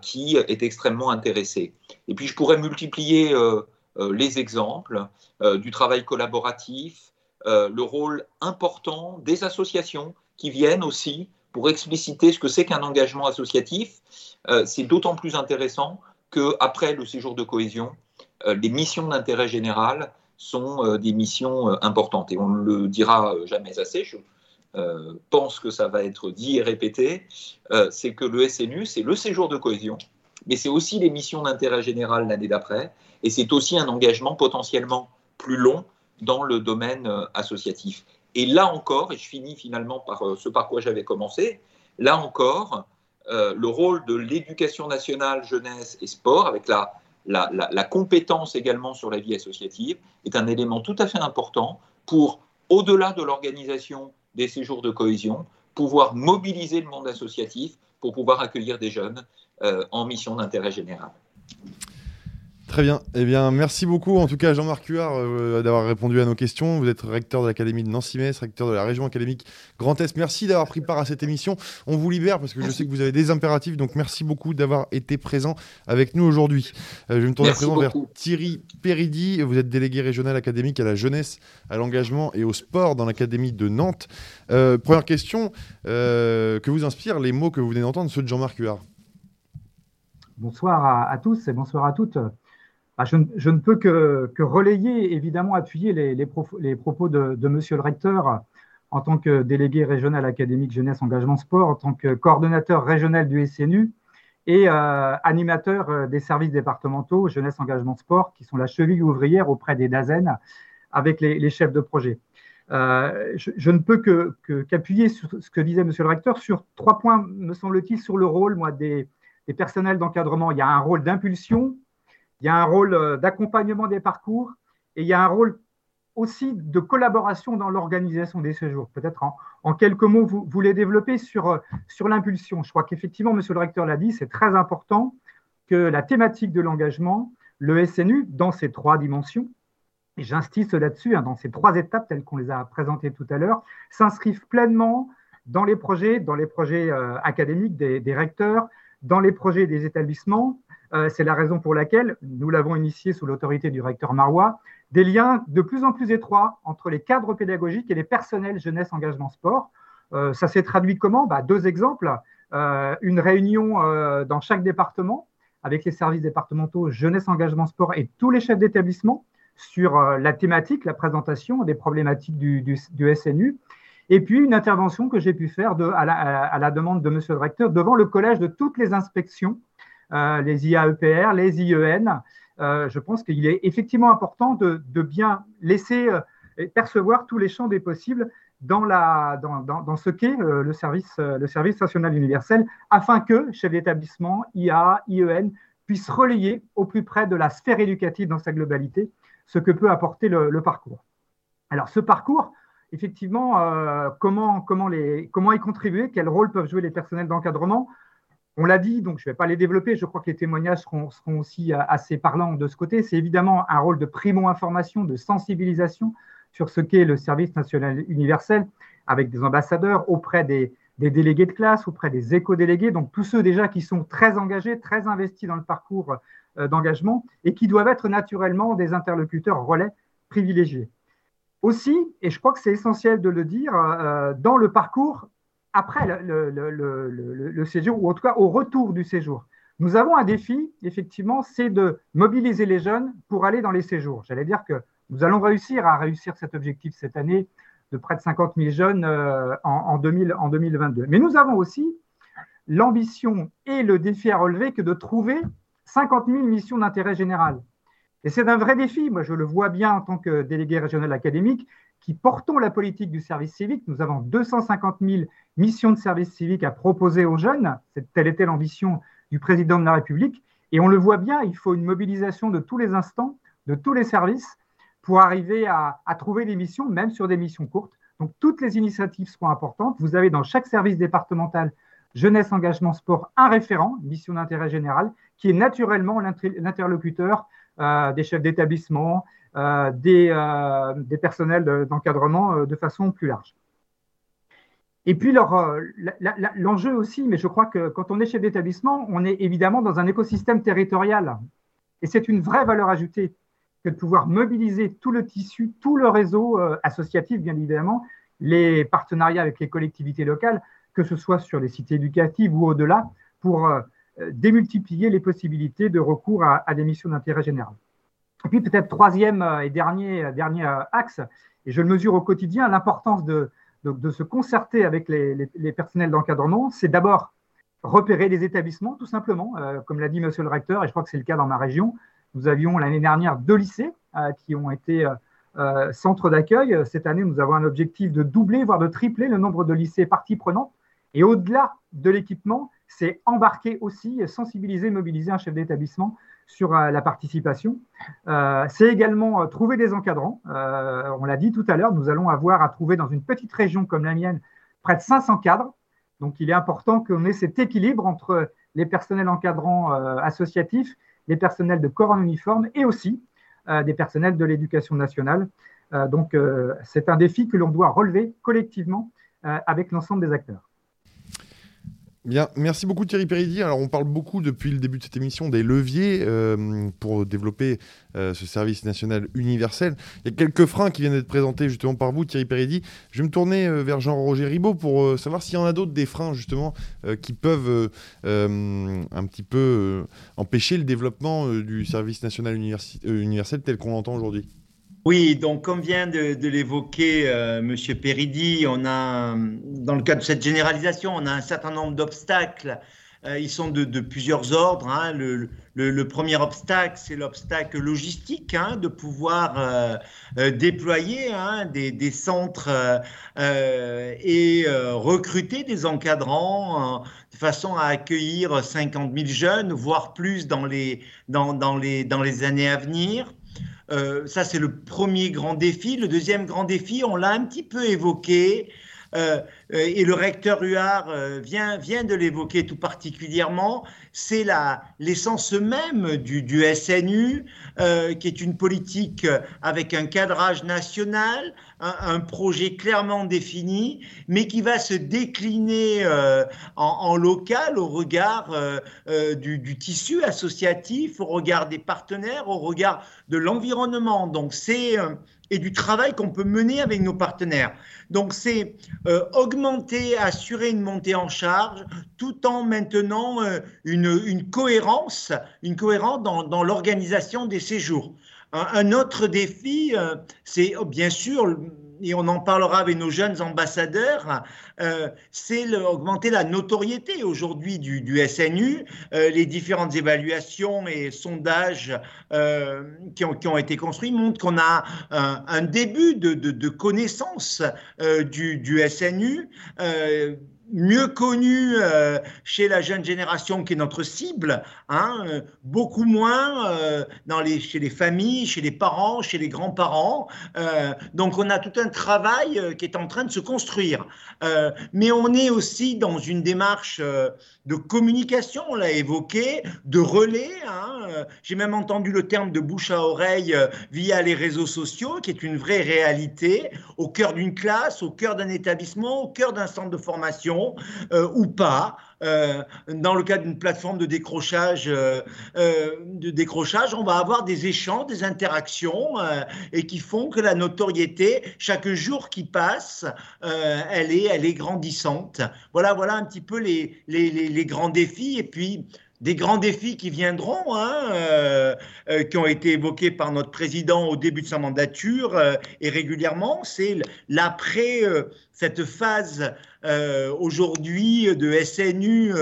qui est extrêmement intéressé. Et puis je pourrais multiplier les exemples du travail collaboratif, le rôle important des associations qui viennent aussi pour expliciter ce que c'est qu'un engagement associatif. Euh, c'est d'autant plus intéressant qu'après le séjour de cohésion, euh, les missions d'intérêt général sont euh, des missions importantes. Et on ne le dira jamais assez, je pense que ça va être dit et répété, c'est que le SNU, c'est le séjour de cohésion, mais c'est aussi les missions d'intérêt général l'année d'après, et c'est aussi un engagement potentiellement plus long dans le domaine associatif. Et là encore, et je finis finalement par euh, ce par quoi j'avais commencé, là encore, euh, le rôle de l'éducation nationale, jeunesse et sport, avec la, compétence également sur la vie associative, est un élément tout à fait important pour, au-delà de l'organisation des séjours de cohésion, pouvoir mobiliser le monde associatif pour pouvoir accueillir des jeunes euh, en mission d'intérêt général. Très bien. Eh bien, merci beaucoup, en tout cas, Jean-Marc Huard, euh, d'avoir répondu à nos questions. Vous êtes recteur de l'Académie de Nancy-Metz, recteur de la région académique Grand Est. Merci d'avoir pris part à cette émission. On vous libère parce que je sais que vous avez des impératifs, donc merci beaucoup d'avoir été présent avec nous aujourd'hui. Euh, je vais me tourner à présent vers Thierry Péridi. Vous êtes délégué régional académique à la jeunesse, à l'engagement et au sport dans l'Académie de Nantes. Euh, première question, que vous inspirent les mots que vous venez d'entendre, ceux de Jean-Marc Huard? Bonsoir à, à tous et bonsoir à toutes. Ah, je, ne peux que, relayer, évidemment, appuyer les, propos de, Monsieur le recteur en tant que délégué régional académique jeunesse engagement sport, en tant que coordonnateur régional du SNU et euh, animateur euh, des services départementaux jeunesse engagement sport, qui sont la cheville ouvrière auprès des DAZEN avec les, chefs de projet. Euh, je, ne peux qu'appuyer sur ce que disait Monsieur le recteur sur trois points, me semble-t-il, sur le rôle moi, des personnels d'encadrement. Il y a un rôle d'impulsion, il y a un rôle euh, d'accompagnement des parcours et il y a un rôle aussi de collaboration dans l'organisation des séjours. Peut-être en, quelques mots, vous, voulez les développez sur, euh, sur l'impulsion. Je crois qu'effectivement, Monsieur le recteur l'a dit, c'est très important que la thématique de l'engagement, le SNU, dans ces trois dimensions, et j'insiste là-dessus, hein, dans ces trois étapes telles qu'on les a présentées tout à l'heure, s'inscrivent pleinement dans les projets, dans les projets euh, académiques des, recteurs, dans les projets des établissements, c'est la raison pour laquelle nous l'avons initié sous l'autorité du recteur Marois, des liens de plus en plus étroits entre les cadres pédagogiques et les personnels jeunesse engagement sport. Euh, ça s'est traduit comment? Bah, Deux exemples. Euh, une réunion dans chaque département avec les services départementaux jeunesse engagement sport et tous les chefs d'établissement sur la thématique, la présentation des problématiques du, SNU. Et puis une intervention que j'ai pu faire à, la, à, la, demande de monsieur le recteur devant le collège de toutes les inspections euh, les IAEPR, les IEN. Euh, je pense qu'il est effectivement important de, bien laisser euh, percevoir tous les champs des possibles dans, ce qu'est le, service, national universel, afin que chefs d'établissement, IA, IEN puissent relayer au plus près de la sphère éducative dans sa globalité ce que peut apporter le, le parcours. Alors ce parcours, effectivement, comment, comment, les, comment y contribuer, quel rôle peuvent jouer les personnels d'encadrement. On l'a dit, donc je ne vais pas les développer, je crois que les témoignages seront, aussi assez parlants de ce côté. C'est évidemment un rôle de primo-information, de sensibilisation sur ce qu'est le service national universel, avec des ambassadeurs auprès des, des délégués de classe, auprès des éco-délégués, donc tous ceux déjà qui sont très engagés, très investis dans le parcours euh, d'engagement et qui doivent être naturellement des interlocuteurs relais privilégiés. Aussi, et je crois que c'est essentiel de le dire, euh, dans le parcours après le, séjour, ou en tout cas au retour du séjour, nous avons un défi, effectivement, c'est de mobiliser les jeunes pour aller dans les séjours. J'allais dire que nous allons réussir à réussir cet objectif cette année de près de 50 000 jeunes euh, en, 2022. Mais nous avons aussi l'ambition et le défi à relever que de trouver 50 000 missions d'intérêt général. Et c'est un vrai défi. Moi, je le vois bien en tant que délégué régional académique qui portons la politique du service civique. Nous avons 250 000 missions de service civique à proposer aux jeunes. Telle était l'ambition du président de la République. Et on le voit bien, il faut une mobilisation de tous les instants, de tous les services, pour arriver à, trouver des missions, même sur des missions courtes. Donc, toutes les initiatives seront importantes. Vous avez dans chaque service départemental jeunesse, engagement, sport, un référent, mission d'intérêt général, qui est naturellement l'interlocuteur euh, des chefs d'établissement, des, euh, des, personnels d'encadrement de façon plus large. Et puis l'enjeu aussi, mais je crois que quand on est chef d'établissement, on est évidemment dans un écosystème territorial. Et c'est une vraie valeur ajoutée que de pouvoir mobiliser tout le tissu, tout le réseau euh, associatif, bien évidemment, les partenariats avec les collectivités locales, que ce soit sur les cités éducatives ou au-delà, pour euh, démultiplier les possibilités de recours à, des missions d'intérêt général. Et puis peut-être troisième euh, et dernier, dernier axe, et je le mesure au quotidien, l'importance de, de, se concerter avec les, les, personnels d'encadrement, c'est d'abord repérer les établissements, tout simplement, comme l'a dit monsieur le recteur, et je crois que c'est le cas dans ma région, nous avions l'année dernière deux lycées euh, qui ont été euh, euh, centres d'accueil. Cette année, nous avons un objectif de doubler, voire de tripler le nombre de lycées parties prenantes. Et au-delà de l'équipement, c'est embarquer aussi, sensibiliser, mobiliser un chef d'établissement sur la participation. c'est également trouver des encadrants. on l'a dit tout à l'heure, nous allons avoir à trouver dans une petite région comme la mienne près de 500 cadres. Donc il est important qu'on ait cet équilibre entre les personnels encadrants associatifs des personnels de corps en uniforme et aussi euh, des personnels de l'éducation nationale. Euh, donc, euh, c'est un défi que l'on doit relever collectivement avec l'ensemble des acteurs. Bien, merci beaucoup Thierry Péridi. Alors on parle beaucoup depuis le début de cette émission des leviers euh, pour développer euh, ce service national universel. Il y a quelques freins qui viennent d'être présentés justement par vous Thierry Péridi. Je vais me tourner euh, vers Jean-Roger Ribaud pour savoir s'il y en a d'autres des freins justement qui peuvent un petit peu empêcher le développement du service national universel tel qu'on l'entend aujourd'hui. Oui, donc comme vient de, l'évoquer euh, Monsieur Péridi, on a, dans le cadre de cette généralisation, on a un certain nombre d'obstacles. Euh, ils sont de, plusieurs ordres. Hein. Le, premier obstacle, c'est l'obstacle logistique, hein, de pouvoir euh, déployer hein, des, centres et recruter des encadrants de façon à accueillir 50 000 jeunes, voire plus dans dans les années à venir. Euh, ça, c'est le premier grand défi. Le deuxième grand défi, on l'a un petit peu évoqué, euh, et le recteur Huard euh, vient, vient de l'évoquer tout particulièrement, c'est l'essence même du, du SNU, qui est une politique avec un cadrage national, un, projet clairement défini, mais qui va se décliner euh, en, local au regard euh, euh, du, tissu associatif, au regard des partenaires, au regard de l'environnement. Donc c'est et du travail qu'on peut mener avec nos partenaires. Donc c'est augmenter, assurer une montée en charge, tout en maintenant une, une, cohérence, une cohérence dans, dans l'organisation des séjours. Un, autre défi, euh, c'est oh, bien sûr, et on en parlera avec nos jeunes ambassadeurs, euh, c'est augmenter la notoriété aujourd'hui du, SNU. Euh, les différentes évaluations et sondages qui ont, été construits montrent qu'on a un, début de, connaissance du, SNU mieux connu euh, chez la jeune génération qui est notre cible, hein, euh, beaucoup moins euh, chez les familles, chez les parents, chez les grands-parents. donc on a tout un travail qui est en train de se construire. mais on est aussi dans une démarche de communication, on l'a évoqué, de relais. Hein, J'ai même entendu le terme de bouche à oreille via les réseaux sociaux, qui est une vraie réalité, au cœur d'une classe, au cœur d'un établissement, au cœur d'un centre de formation euh, ou pas. Euh, dans le cas d'une plateforme de décrochage, euh, de décrochage, on va avoir des échanges, des interactions et qui font que la notoriété, chaque jour qui passe, elle, est, elle est grandissante. Voilà, voilà un petit peu les, les, les grands défis. Et puis, des grands défis qui viendront, hein, euh, euh, qui ont été évoqués par notre président au début de sa mandature euh, et régulièrement, c'est l'après cette phase aujourd'hui de SNU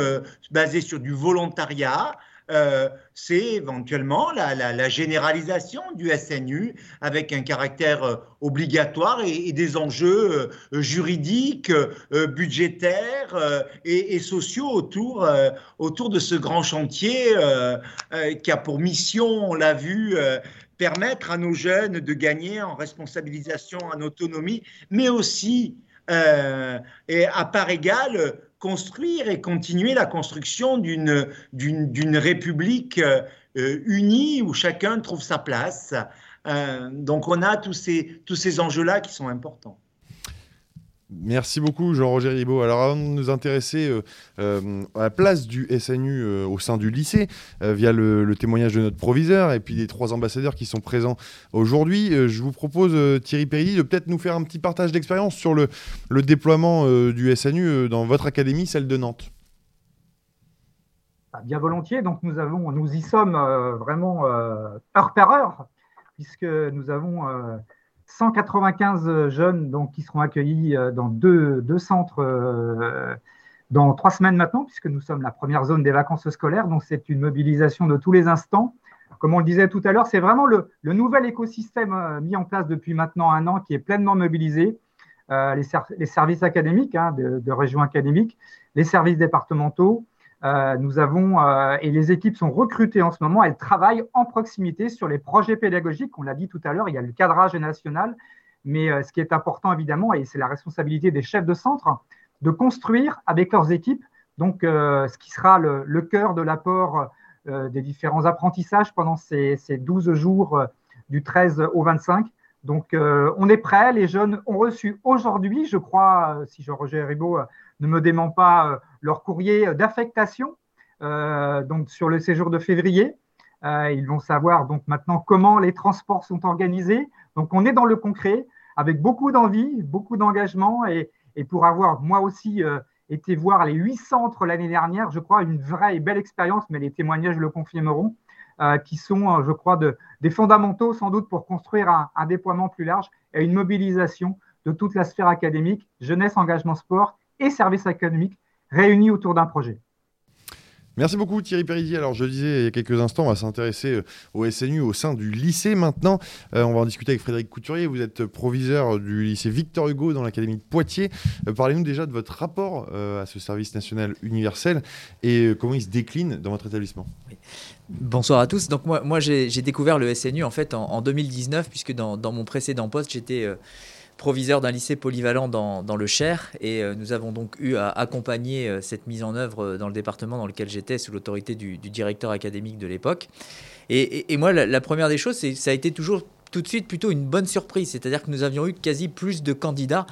basée sur du volontariat, euh, c'est éventuellement la, généralisation du SNU avec un caractère euh, obligatoire et, des enjeux euh, juridiques, budgétaires et, sociaux autour, autour de ce grand chantier qui a pour mission, on l'a vu, permettre à nos jeunes de gagner en responsabilisation, en autonomie, mais aussi et à part égale construire et continuer la construction d'une, d'une, république euh, unie où chacun trouve sa place. Euh, donc on a tous ces, tous ces enjeux-là qui sont importants. Merci beaucoup Jean-Roger Ribaud. Alors avant de nous intéresser euh, euh, à la place du SNU euh, au sein du lycée, via le, témoignage de notre proviseur et puis des trois ambassadeurs qui sont présents aujourd'hui, je vous propose Thierry Perry de peut-être nous faire un petit partage d'expérience sur le, le déploiement du SNU dans votre académie, celle de Nantes. Ah, bien volontiers, donc nous, avons, nous y sommes vraiment heure par heure, puisque nous avons 195 jeunes qui seront accueillis euh, dans deux, centres euh, dans trois semaines maintenant, puisque nous sommes la première zone des vacances scolaires. Donc, c'est une mobilisation de tous les instants. Comme on le disait tout à l'heure, c'est vraiment le, nouvel écosystème euh, mis en place depuis maintenant un an qui est pleinement mobilisé. les, les, services académiques hein, de, de régions académiques, les services départementaux, euh, nous avons, euh, et les équipes sont recrutées en ce moment, elles travaillent en proximité sur les projets pédagogiques. On l'a dit tout à l'heure, il y a le cadrage national, mais euh, ce qui est important évidemment, et c'est la responsabilité des chefs de centre, de construire avec leurs équipes donc ce qui sera le, cœur de l'apport des différents apprentissages pendant ces, ces 12 jours du 13 au 25. Donc, on est prêt. Les jeunes ont reçu aujourd'hui, je crois, si Jean-Roger Ribot ne me dément pas euh, leur courrier d'affectation euh, donc sur le séjour de février. Euh, ils vont savoir donc maintenant comment les transports sont organisés. Donc on est dans le concret avec beaucoup d'envie, beaucoup d'engagement et, pour avoir moi aussi été voir les huit centres l'année dernière, je crois une vraie et belle expérience, mais les témoignages le confirmeront, qui sont, je crois, de, des fondamentaux sans doute pour construire un, déploiement plus large et une mobilisation de toute la sphère académique, jeunesse, engagement, sport et services académiques réunis autour d'un projet. Merci beaucoup Thierry Péridier. Alors je disais il y a quelques instants, on va s'intéresser euh, au SNU au sein du lycée maintenant. Euh, on va en discuter avec Frédéric Couturier. Vous êtes proviseur du lycée Victor Hugo dans l'académie de Poitiers. Euh, parlez-nous déjà de votre rapport à ce service national universel et comment il se décline dans votre établissement. Bonsoir à tous. Donc moi, moi j'ai découvert le SNU en fait en, 2019 puisque dans, dans, mon précédent poste j'étais proviseur d'un lycée polyvalent dans, le Cher. Et euh, nous avons donc eu à accompagner euh, cette mise en œuvre euh, dans le département dans lequel j'étais, sous l'autorité du, directeur académique de l'époque. Et, moi, la, première des choses, ça a été toujours tout de suite plutôt une bonne surprise. C'est-à-dire que nous avions eu quasi plus de candidats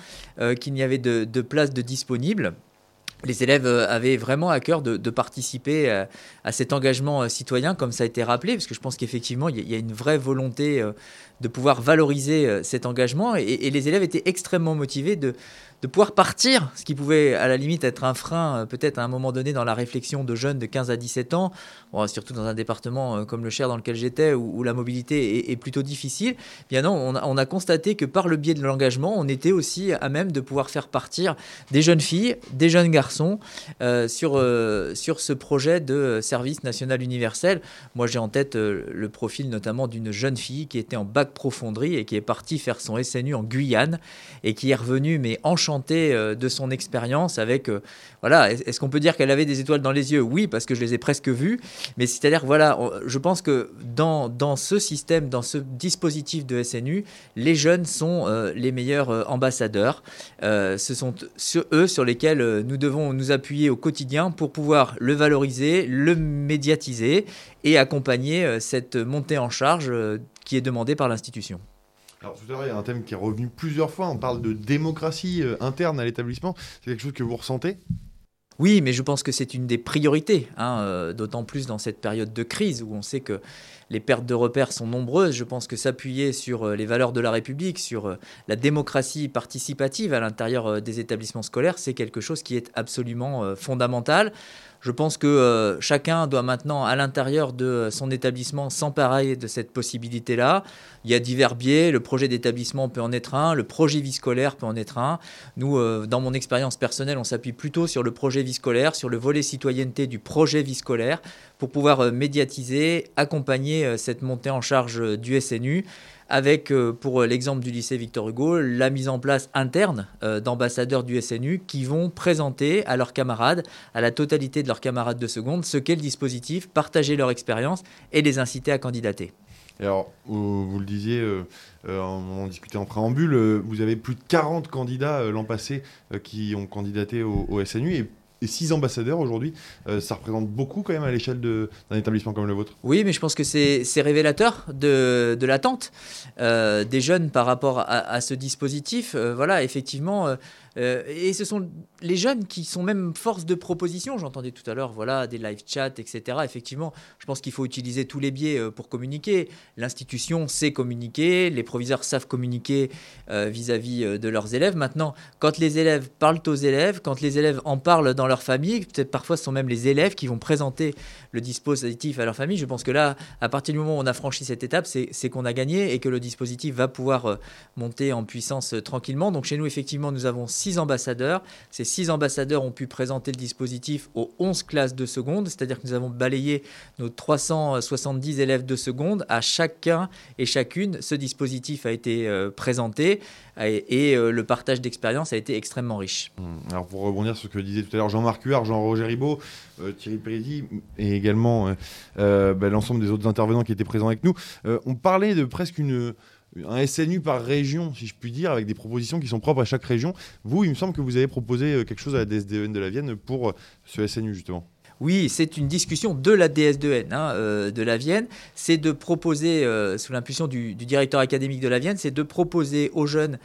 qu'il n'y avait de, de places de disponibles les élèves avaient vraiment à cœur de, participer à, cet engagement citoyen, comme ça a été rappelé, parce que je pense qu'effectivement, il y, a une vraie volonté de pouvoir valoriser cet engagement, et les élèves étaient extrêmement motivés de, de pouvoir partir, ce qui pouvait à la limite être un frein euh, peut-être à un moment donné dans la réflexion de jeunes de 15 à 17 ans, surtout dans un département euh, comme le Cher dans lequel j'étais où, la mobilité est, plutôt difficile. Bien non, on a, constaté que par le biais de l'engagement, on était aussi à même de pouvoir faire partir des jeunes filles, des jeunes garçons euh, sur, sur ce projet de service national universel. Moi j'ai en tête le profil notamment d'une jeune fille qui était en bac profonderie et qui est partie faire son SNU en Guyane et qui est revenue mais enchantée enchanté de son expérience avec, voilà, est-ce qu'on peut dire qu'elle avait des étoiles dans les yeux? Oui, parce que je les ai presque vues, mais c'est-à-dire, voilà, je pense que dans, dans ce système, dans ce dispositif de SNU, les jeunes sont les meilleurs ambassadeurs. ce sont eux sur lesquels nous devons nous appuyer au quotidien pour pouvoir le valoriser, le médiatiser et accompagner cette montée en charge qui est demandée par l'institution. Alors tout à l'heure, il y a un thème qui est revenu plusieurs fois. On parle de démocratie euh, interne à l'établissement. C'est quelque chose que vous ressentez? Oui, mais je pense que c'est une des priorités, hein, euh, d'autant plus dans cette période de crise où on sait que les pertes de repères sont nombreuses. Je pense que s'appuyer sur euh, les valeurs de la République, sur la démocratie participative à l'intérieur des établissements scolaires, c'est quelque chose qui est absolument fondamental. Je pense que euh, chacun doit maintenant, à l'intérieur de son établissement, s'emparer de cette possibilité-là. Il y a divers biais. Le projet d'établissement peut en être un. Le projet vie scolaire peut en être un. Nous, euh, dans mon expérience personnelle, on s'appuie plutôt sur le projet vie scolaire, sur le volet citoyenneté du projet vie scolaire, pour pouvoir euh, médiatiser, accompagner cette montée en charge du SNU avec, euh, pour l'exemple du lycée Victor Hugo, la mise en place interne euh, d'ambassadeurs du SNU qui vont présenter à leurs camarades, à la totalité de leurs camarades de seconde, ce qu'est le dispositif, partager leur expérience et les inciter à candidater. alors, vous, le disiez, euh, on discutait en préambule, vous avez plus de 40 candidats l'an passé qui ont candidaté au, au SNU et et six ambassadeurs aujourd'hui, euh, ça représente beaucoup quand même à l'échelle d'un établissement comme le vôtre. Oui, mais je pense que c'est révélateur de, l'attente euh, des jeunes par rapport à, ce dispositif. Euh, voilà, effectivement, euh, et ce sont les jeunes qui sont même force de proposition. J'entendais tout à l'heure, voilà, des live chats, etc. Effectivement, je pense qu'il faut utiliser tous les biais euh, pour communiquer. L'institution sait communiquer, les proviseurs savent communiquer euh, vis-à-vis de leurs élèves. Maintenant, quand les élèves parlent aux élèves, quand les élèves en parlent dans leur famille, peut-être parfois ce sont même les élèves qui vont présenter le dispositif à leur famille. Je pense que là, à partir du moment où on a franchi cette étape, c'est qu'on a gagné et que le dispositif va pouvoir monter en puissance tranquillement. Donc chez nous, effectivement, nous avons six ambassadeurs. Ces six ambassadeurs ont pu présenter le dispositif aux 11 classes de seconde, c'est-à-dire que nous avons balayé nos 370 élèves de seconde. À chacun et chacune, ce dispositif a été euh, présenté et, euh, le partage d'expérience a été extrêmement riche. Mmh. Alors pour rebondir sur ce que disait tout à l'heure Jean-Marc Huard, Jean-Roger Ribaud, euh, Thierry Pérédi et également bah, l'ensemble des autres intervenants qui étaient présents avec nous, on parlait de presque une un SNU par région, si je puis dire, avec des propositions qui sont propres à chaque région. Vous, il me semble que vous avez proposé euh, quelque chose à la DSDN de la Vienne pour euh, ce SNU, justement. Oui, c'est une discussion de la DS2N hein, euh, de la Vienne. C'est de proposer, sous l'impulsion du, directeur académique de la Vienne, c'est de proposer aux jeunes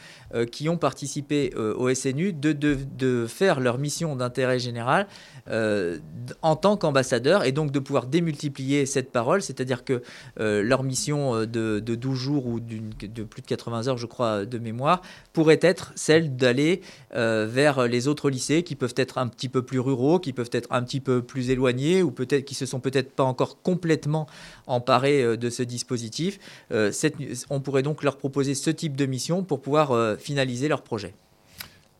qui ont participé au SNU de, de, faire leur mission d'intérêt général euh, en tant qu'ambassadeur et donc de pouvoir démultiplier cette parole, c'est-à-dire que euh, leur mission euh, de, 12 jours ou de plus de 80 heures, je crois, de mémoire, pourrait être celle d'aller vers les autres lycées qui peuvent être un petit peu plus ruraux, qui peuvent être un petit peu plus éloignés ou peut-être qui se sont peut-être pas encore complètement emparés de ce dispositif. on pourrait donc leur proposer ce type de mission pour pouvoir finaliser leur projet.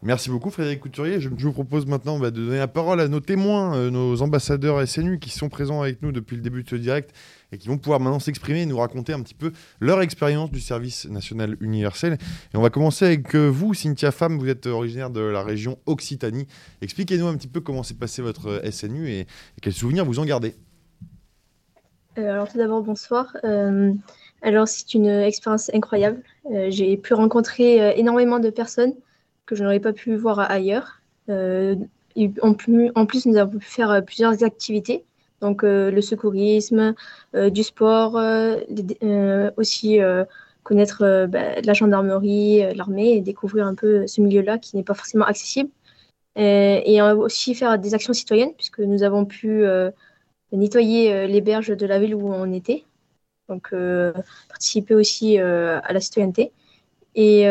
Merci beaucoup Frédéric Couturier. Je, vous propose maintenant bah, de donner la parole à nos témoins, euh, nos ambassadeurs SNU qui sont présents avec nous depuis le début de ce direct et qui vont pouvoir maintenant s'exprimer et nous raconter un petit peu leur expérience du service national universel. Et on va commencer avec euh, vous, Cynthia Femme, vous êtes originaire de la région Occitanie. Expliquez-nous un petit peu comment s'est passé votre euh, SNU et, quels souvenirs vous en gardez. alors tout d'abord, bonsoir. alors c'est une expérience incroyable. J'ai pu rencontrer énormément de personnes que je n'aurais pas pu voir ailleurs. Euh, en, plus, nous avons pu faire euh, plusieurs activités, donc euh, le secourisme, du sport, aussi connaître bah, la gendarmerie, l'armée et découvrir un peu ce milieu-là qui n'est pas forcément accessible. et aussi faire des actions citoyennes, puisque nous avons pu nettoyer les berges de la ville où on était, donc participer aussi à la citoyenneté. Et,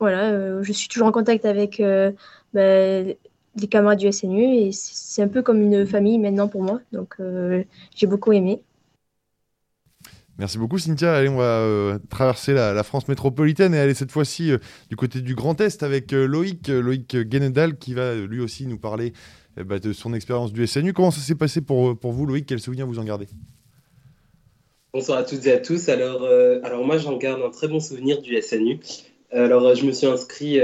voilà, euh, je suis toujours en contact avec euh, bah, les camarades du SNU et c'est un peu comme une famille maintenant pour moi. Donc euh, j'ai beaucoup aimé. Merci beaucoup Cynthia. Allez, on va traverser la, France métropolitaine et aller cette fois-ci du côté du Grand Est avec Loïc, Loïc Guénedal qui va lui aussi nous parler eh ben, de son expérience du SNU. Comment ça s'est passé pour, pour vous Loïc? Quels souvenirs vous en gardez? Bonsoir à toutes et à tous. Alors, alors moi j'en garde un très bon souvenir du SNU. Alors, je me suis inscrit,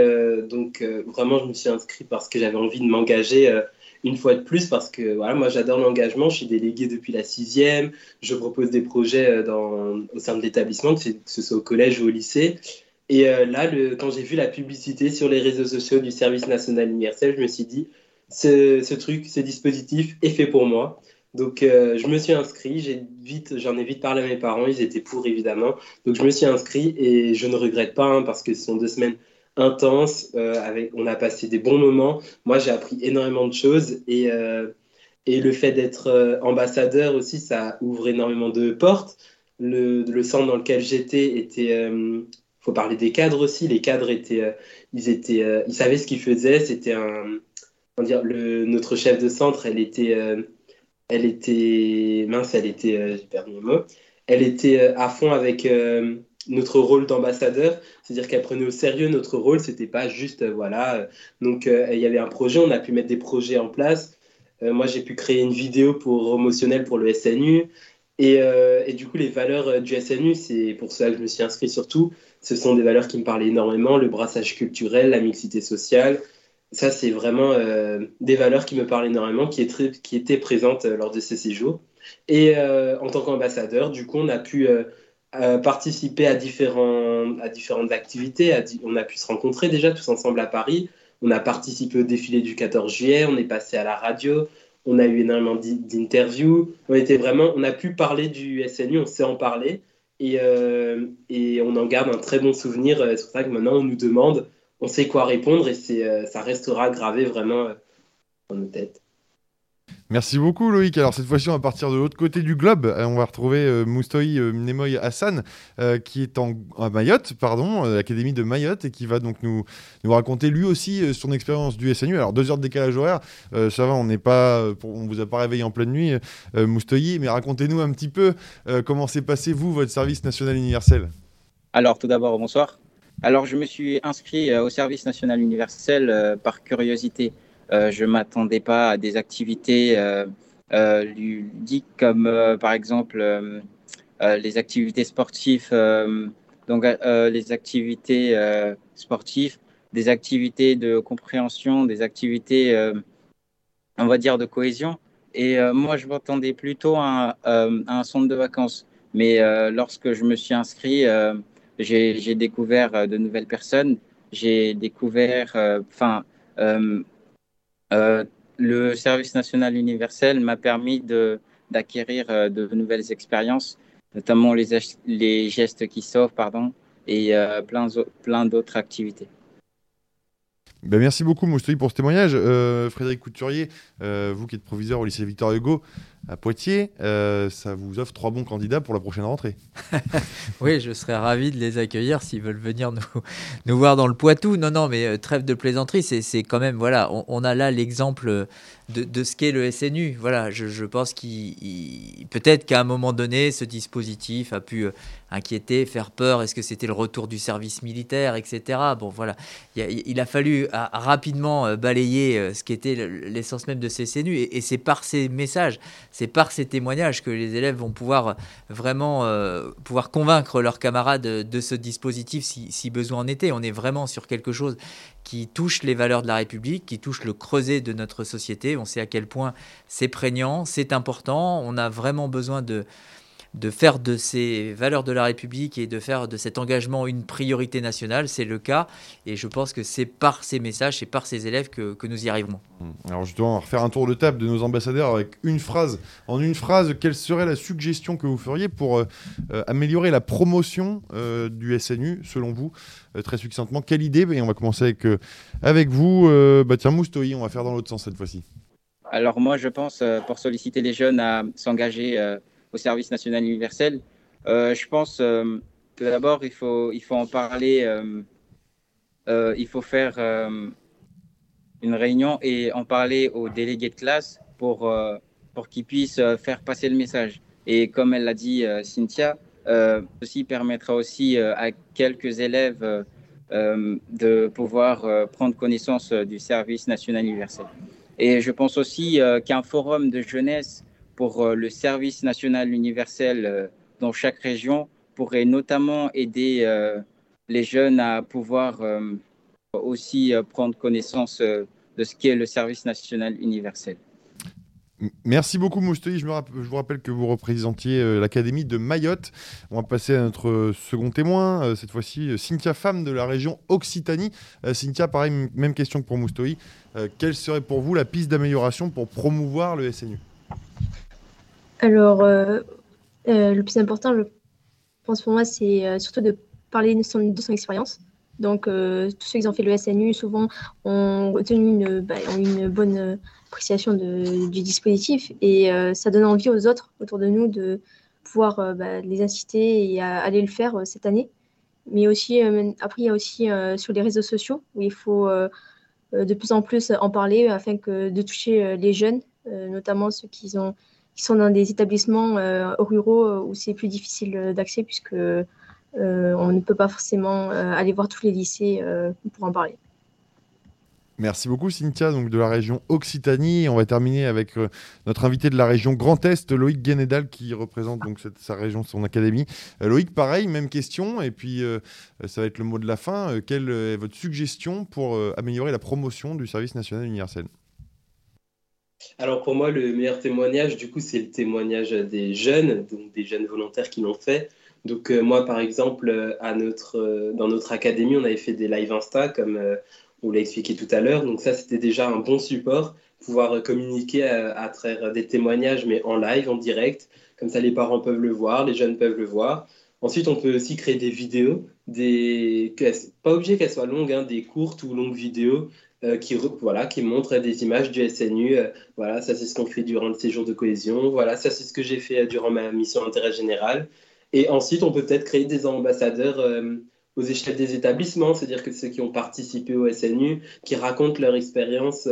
donc vraiment, je me suis inscrit parce que j'avais envie de m'engager une fois de plus parce que voilà, moi j'adore l'engagement, je suis délégué depuis la sixième, je propose des projets au sein de l'établissement, que, ce soit au collège ou au lycée. Et là, quand j'ai vu la publicité sur les réseaux sociaux du service national universel, je me suis dit, ce truc, ce dispositif est fait pour moi. Donc, euh, je me suis inscrit, j'ai vite, j'en ai vite parlé à mes parents, ils étaient pour évidemment. Donc, je me suis inscrit et je ne regrette pas hein, parce que ce sont deux semaines intenses. Euh, avec, on a passé des bons moments. Moi, j'ai appris énormément de choses et, euh, et le fait d'être ambassadeur aussi, ça ouvre énormément de portes. Le, centre dans lequel j'étais était. Faut parler des cadres aussi. Les cadres étaient, ils étaient, ils savaient ce qu'ils faisaient. C'était un, dire, le, notre chef de centre, elle était elle était mince, elle était, euh, j'ai perdu elle était euh, à fond avec euh, notre rôle d'ambassadeur, c'est-à-dire qu'elle prenait au sérieux notre rôle, c'était pas juste voilà. donc il y avait un projet, on a pu mettre des projets en place. moi j'ai pu créer une vidéo pour promotionnelle pour le SNU et, du coup les valeurs du SNU, c'est pour ça que je me suis inscrit surtout. Ce sont des valeurs qui me parlaient énormément, le brassage culturel, la mixité sociale, ça, c'est vraiment euh, des valeurs qui me parlent énormément, qui, étaient présentes euh, lors de ces séjours. Et euh, en tant qu'ambassadeur, du coup, on a pu participer à différentes activités. on a pu se rencontrer déjà tous ensemble à Paris. On a participé au défilé du 14 juillet. On est passé à la radio. On a eu énormément d'interviews. On était vraiment, on a pu parler du SNU. On sait en parler. Et, et on en garde un très bon souvenir. C'est pour ça que maintenant, on nous demande on sait quoi répondre et c'est, euh, ça restera gravé vraiment euh, dans nos têtes. Merci beaucoup Loïc. Alors cette fois-ci on va partir de l'autre côté du globe. Euh, on va retrouver Moustoï Mnemoy Hassan qui est en, à Mayotte, pardon, l'académie de Mayotte et qui va donc nous, nous raconter lui aussi son expérience du SNU. Alors deux heures de décalage horaire, ça va, on n'est pas, on vous a pas réveillé en pleine nuit, Moustoï, mais racontez-nous un petit peu comment s'est passé vous votre service national universel? Alors tout d'abord bonsoir. Alors, je me suis inscrit euh, au service national universel euh, par curiosité. Euh, je ne m'attendais pas à des activités ludiques comme, par exemple, les activités sportives, donc les activités sportives, des activités de compréhension, des activités, on va dire, de cohésion. Et moi, je m'attendais plutôt à, à, un centre de vacances. Mais lorsque je me suis inscrit, j'ai découvert euh, de nouvelles personnes, j'ai découvert, euh, enfin, euh, le service national universel m'a permis d'acquérir de, nouvelles expériences, notamment les, gestes qui sauvent, pardon, et plein d'autres activités. Ben merci beaucoup Moustoui pour ce témoignage. Frédéric Couturier, vous qui êtes proviseur au lycée Victor Hugo, à Poitiers, euh, ça vous offre trois bons candidats pour la prochaine rentrée. [laughs] [laughs] oui, je serais ravi de les accueillir s'ils veulent venir nous, nous voir dans le Poitou. Non, non, mais euh, trêve de plaisanterie, c'est quand même, voilà, on, a là l'exemple de, ce qu'est le SNU. Voilà, je, pense qu'il peut-être qu'à un moment donné, ce dispositif a pu euh, inquiéter, faire peur. Est-ce que c'était le retour du service militaire, etc. Bon, voilà, il a, fallu rapidement balayer ce qui était l'essence même de ces SNU, et, c'est par ces messages c'est par ces témoignages que les élèves vont pouvoir vraiment euh, pouvoir convaincre leurs camarades de, ce dispositif si, besoin en était. On est vraiment sur quelque chose qui touche les valeurs de la République, qui touche le creuset de notre société. On sait à quel point c'est prégnant, c'est important. On a vraiment besoin de de faire de ces valeurs de la République et de faire de cet engagement une priorité nationale. C'est le cas. Et je pense que c'est par ces messages, c'est par ces élèves que, que, nous y arriverons. Mmh. Alors justement, on va refaire un tour de table de nos ambassadeurs avec une phrase. En une phrase, quelle serait la suggestion que vous feriez pour euh, euh, améliorer la promotion euh, du SNU, selon vous Très succinctement, quelle idée? Et on va commencer avec, avec vous. bah tiens, Moustoï, on va faire dans l'autre sens cette fois-ci. Alors moi, je pense, pour solliciter les jeunes à s'engager au service national universel. Euh, je pense euh, que d'abord, il faut, il faut en parler, euh, il faut faire une réunion et en parler aux délégués de classe pour, pour qu'ils puissent faire passer le message. Et comme elle l'a dit Cynthia, ceci permettra aussi à quelques élèves de pouvoir prendre connaissance du service national universel. Et je pense aussi qu'un forum de jeunesse pour euh, le service national universel euh, dans chaque région pourrait notamment aider euh, les jeunes à pouvoir aussi prendre connaissance de ce qu'est le service national universel. Merci beaucoup Moustoui. Je, vous rappelle que vous représentiez l'Académie de Mayotte. On va passer à notre second témoin, cette fois-ci Cynthia Femme de la région Occitanie. Cynthia, pareil, même question que pour Moustoui. quelle serait pour vous la piste d'amélioration pour promouvoir le SNU Alors, le plus important, je pense pour moi, c'est surtout de parler de son, expérience. Donc, tous ceux qui ont fait le SNU, souvent, ont obtenu une, bah, une bonne appréciation du dispositif et euh, ça donne envie aux autres autour de nous de pouvoir euh, bah, les inciter et à aller le faire euh, cette année. Mais aussi, après, il y a aussi sur les réseaux sociaux où il faut de plus en plus en parler afin de toucher les jeunes, notamment ceux qui, ont, qui sont dans des établissements ruraux où c'est plus difficile d'accès puisque on ne peut pas forcément aller voir tous les lycées pour en parler. Merci beaucoup Cynthia, donc de la région Occitanie. On va terminer avec euh, notre invité de la région Grand Est, Loïc Guénédal, qui représente donc sa région, son académie. Euh, Loïc, pareil, même question, et puis euh, ça va être le mot de la fin. quelle est votre suggestion pour améliorer la promotion du service national universel? Alors pour moi, le meilleur témoignage, du coup, c'est le témoignage des jeunes, donc des jeunes volontaires qui l'ont fait. Donc moi, par exemple, à notre, dans notre académie, on avait fait des live Insta comme on l'a expliqué tout à l'heure. Donc ça, c'était déjà un bon support, pouvoir communiquer à, travers des témoignages, mais en live, en direct. Comme ça, les parents peuvent le voir, les jeunes peuvent le voir. Ensuite, on peut aussi créer des vidéos, des... pas obligé qu'elles soient longues, hein, des courtes ou longues vidéos euh, qui, voilà, qui montrent des images du SNU. Euh, voilà, ça c'est ce qu'on fait durant le séjour de cohésion. Voilà, ça c'est ce que j'ai fait euh, durant ma mission d'intérêt général. Et ensuite, on peut peut-être créer des ambassadeurs aux échelles des établissements, c'est-à-dire que ceux qui ont participé au SNU, qui racontent leur expérience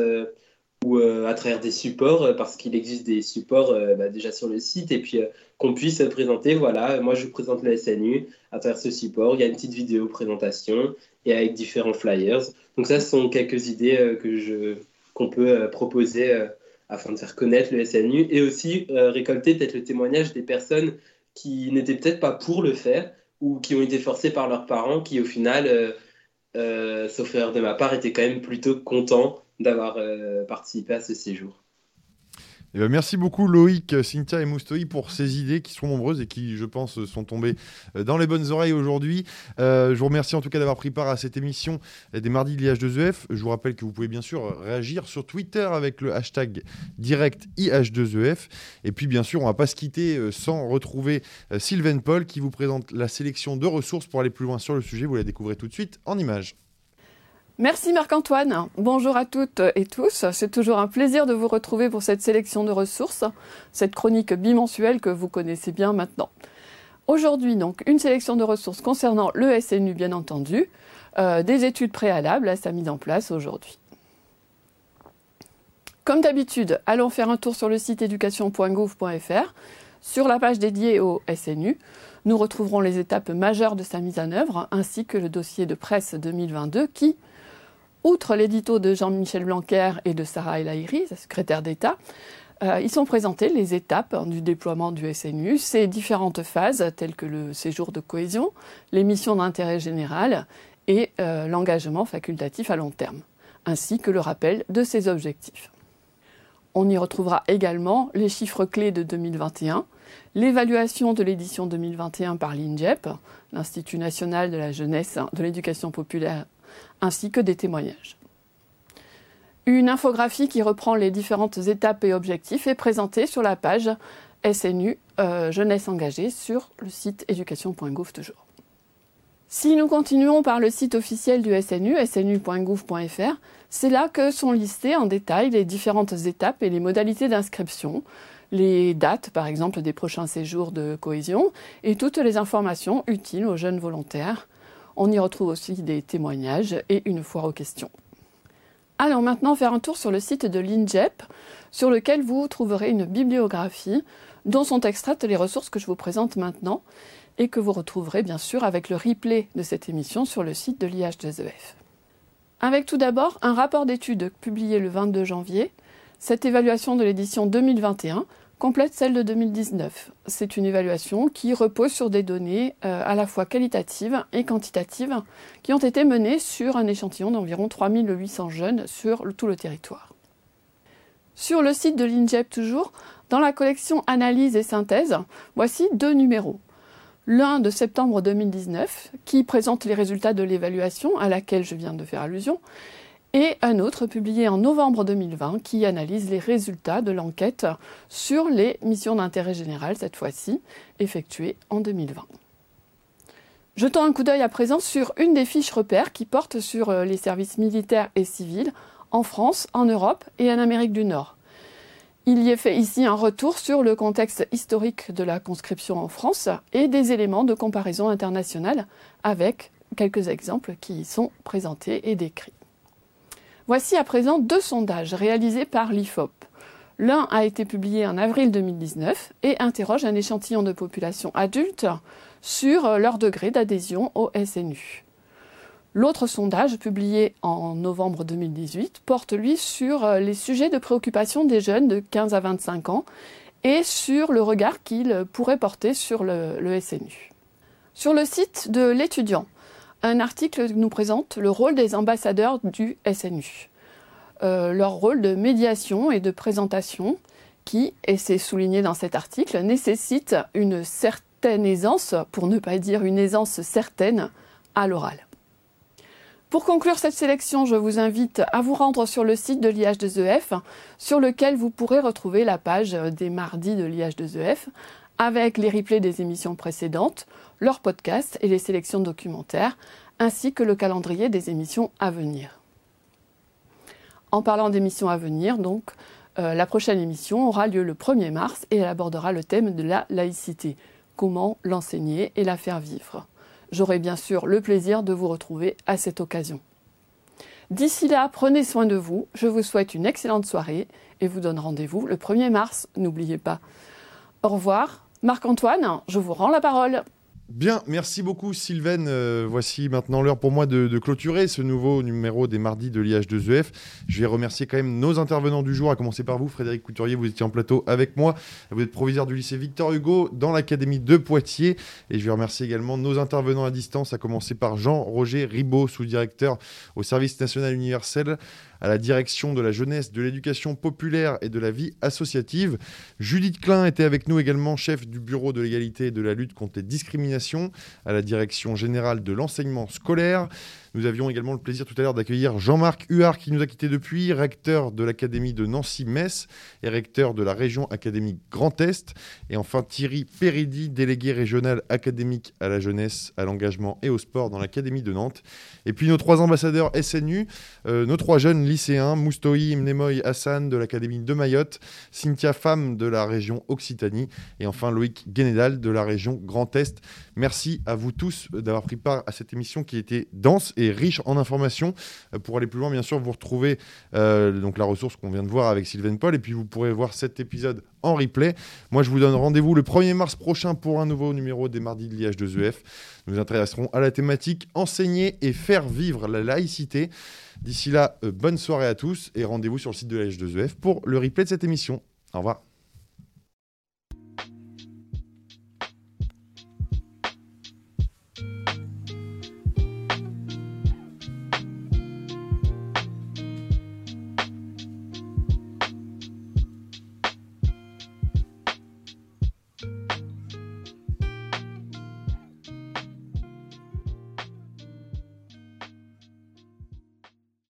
ou à travers des supports, parce qu'il existe des supports bah, déjà sur le site, et puis qu'on puisse présenter, voilà, moi je vous présente le SNU à travers ce support, il y a une petite vidéo présentation et avec différents flyers. Donc ça, ce sont quelques idées que je qu'on peut proposer afin de faire connaître le SNU et aussi récolter peut-être le témoignage des personnes qui n'étaient peut-être pas pour le faire, ou qui ont été forcés par leurs parents, qui au final, euh, euh, sauf erreur de ma part, étaient quand même plutôt contents d'avoir euh, participé à ce séjour. Eh ben, merci beaucoup Loïc, Cynthia et Moustoï pour ces idées qui sont nombreuses et qui, je pense, sont tombées euh, dans les bonnes oreilles aujourd'hui. Euh, je vous remercie en tout cas d'avoir pris part à cette émission des mardis de l'IH2EF. Je vous rappelle que vous pouvez bien sûr réagir sur Twitter avec le hashtag direct IH2EF. Et puis bien sûr, on ne va pas se quitter euh, sans retrouver Sylvain Paul qui vous présente la sélection de ressources pour aller plus loin sur le sujet. Vous la découvrez tout de suite en images. Merci Marc-Antoine. Bonjour à toutes et tous. C'est toujours un plaisir de vous retrouver pour cette sélection de ressources, cette chronique bimensuelle que vous connaissez bien maintenant. Aujourd'hui, donc, une sélection de ressources concernant le SNU, bien entendu, euh, des études préalables à sa mise en place aujourd'hui. Comme d'habitude, allons faire un tour sur le site éducation.gouv.fr. Sur la page dédiée au SNU, nous retrouverons les étapes majeures de sa mise en œuvre, ainsi que le dossier de presse 2022 qui, Outre l'édito de Jean-Michel Blanquer et de Sarah El Haïry, secrétaire d'État, euh, ils sont présentés les étapes du déploiement du SNU, ses différentes phases telles que le séjour de cohésion, les missions d'intérêt général et euh, l'engagement facultatif à long terme, ainsi que le rappel de ses objectifs. On y retrouvera également les chiffres clés de 2021, l'évaluation de l'édition 2021 par l'INJEP, l'Institut national de la jeunesse, de l'éducation populaire ainsi que des témoignages. Une infographie qui reprend les différentes étapes et objectifs est présentée sur la page SNU euh, Jeunesse engagée sur le site éducation.gouv. Si nous continuons par le site officiel du SNU, snu.gouv.fr, c'est là que sont listées en détail les différentes étapes et les modalités d'inscription, les dates par exemple des prochains séjours de cohésion et toutes les informations utiles aux jeunes volontaires on y retrouve aussi des témoignages et une foire aux questions. Allons maintenant faire un tour sur le site de l'INJEP, sur lequel vous trouverez une bibliographie dont sont extraites les ressources que je vous présente maintenant et que vous retrouverez bien sûr avec le replay de cette émission sur le site de l'IH2EF. Avec tout d'abord un rapport d'étude publié le 22 janvier. Cette évaluation de l'édition 2021 complète celle de 2019. C'est une évaluation qui repose sur des données euh, à la fois qualitatives et quantitatives qui ont été menées sur un échantillon d'environ 3800 jeunes sur tout le territoire. Sur le site de l'INJEP toujours, dans la collection Analyse et synthèse, voici deux numéros. L'un de septembre 2019, qui présente les résultats de l'évaluation à laquelle je viens de faire allusion, et un autre publié en novembre 2020 qui analyse les résultats de l'enquête sur les missions d'intérêt général, cette fois-ci, effectuées en 2020. Jetons un coup d'œil à présent sur une des fiches repères qui porte sur euh, les services militaires et civils en France, en Europe et en Amérique du Nord. Il y est fait ici un retour sur le contexte historique de la conscription en France et des éléments de comparaison internationale avec quelques exemples qui y sont présentés et décrits. Voici à présent deux sondages réalisés par l'IFOP. L'un a été publié en avril 2019 et interroge un échantillon de population adulte sur leur degré d'adhésion au SNU. L'autre sondage, publié en novembre 2018, porte lui sur les sujets de préoccupation des jeunes de 15 à 25 ans et sur le regard qu'ils pourraient porter sur le, le SNU. Sur le site de l'étudiant, un article nous présente le rôle des ambassadeurs du SNU. Euh, leur rôle de médiation et de présentation qui, et c'est souligné dans cet article, nécessite une certaine aisance, pour ne pas dire une aisance certaine, à l'oral. Pour conclure cette sélection, je vous invite à vous rendre sur le site de l'IH2EF, sur lequel vous pourrez retrouver la page des mardis de l'IH2EF, avec les replays des émissions précédentes, leurs podcasts et les sélections documentaires, ainsi que le calendrier des émissions à venir. En parlant d'émissions à venir, donc, euh, la prochaine émission aura lieu le 1er mars et elle abordera le thème de la laïcité. Comment l'enseigner et la faire vivre. J'aurai bien sûr le plaisir de vous retrouver à cette occasion. D'ici là, prenez soin de vous. Je vous souhaite une excellente soirée et vous donne rendez-vous le 1er mars, n'oubliez pas. Au revoir. Marc-Antoine, je vous rends la parole. Bien, merci beaucoup Sylvain. Euh, voici maintenant l'heure pour moi de, clôturer ce nouveau numéro des mardis de l'IH2EF. Je vais remercier quand même nos intervenants du jour, à commencer par vous, Frédéric Couturier, vous étiez en plateau avec moi. Vous êtes proviseur du lycée Victor Hugo dans l'Académie de Poitiers. Et je vais remercier également nos intervenants à distance, à commencer par Jean-Roger Ribaud, sous-directeur au service national universel à la direction de la jeunesse, de l'éducation populaire et de la vie associative. Judith Klein était avec nous également, chef du bureau de l'égalité et de la lutte contre les discriminations à la direction générale de l'enseignement scolaire. Nous avions également le plaisir tout à l'heure d'accueillir Jean-Marc Huard qui nous a quittés depuis, recteur de l'Académie de Nancy-Metz et recteur de la région académique Grand Est. Et enfin Thierry Péridi, délégué régional académique à la jeunesse, à l'engagement et au sport dans l'Académie de Nantes. Et puis nos trois ambassadeurs SNU, euh, nos trois jeunes lycéens, Moustoï Mnemoy Hassan de l'Académie de Mayotte, Cynthia Fam de la région Occitanie et enfin Loïc Guénédal de la région Grand Est. Merci à vous tous d'avoir pris part à cette émission qui était dense et riche en informations. Euh, pour aller plus loin, bien sûr, vous retrouvez euh, donc la ressource qu'on vient de voir avec Sylvain Paul et puis vous pourrez voir cet épisode en replay. Moi, je vous donne rendez-vous le 1er mars prochain pour un nouveau numéro des mardis de l'IH2EF. Nous nous intéresserons à la thématique enseigner et faire vivre la laïcité. D'ici là, euh, bonne soirée à tous et rendez-vous sur le site de l'IH2EF pour le replay de cette émission. Au revoir.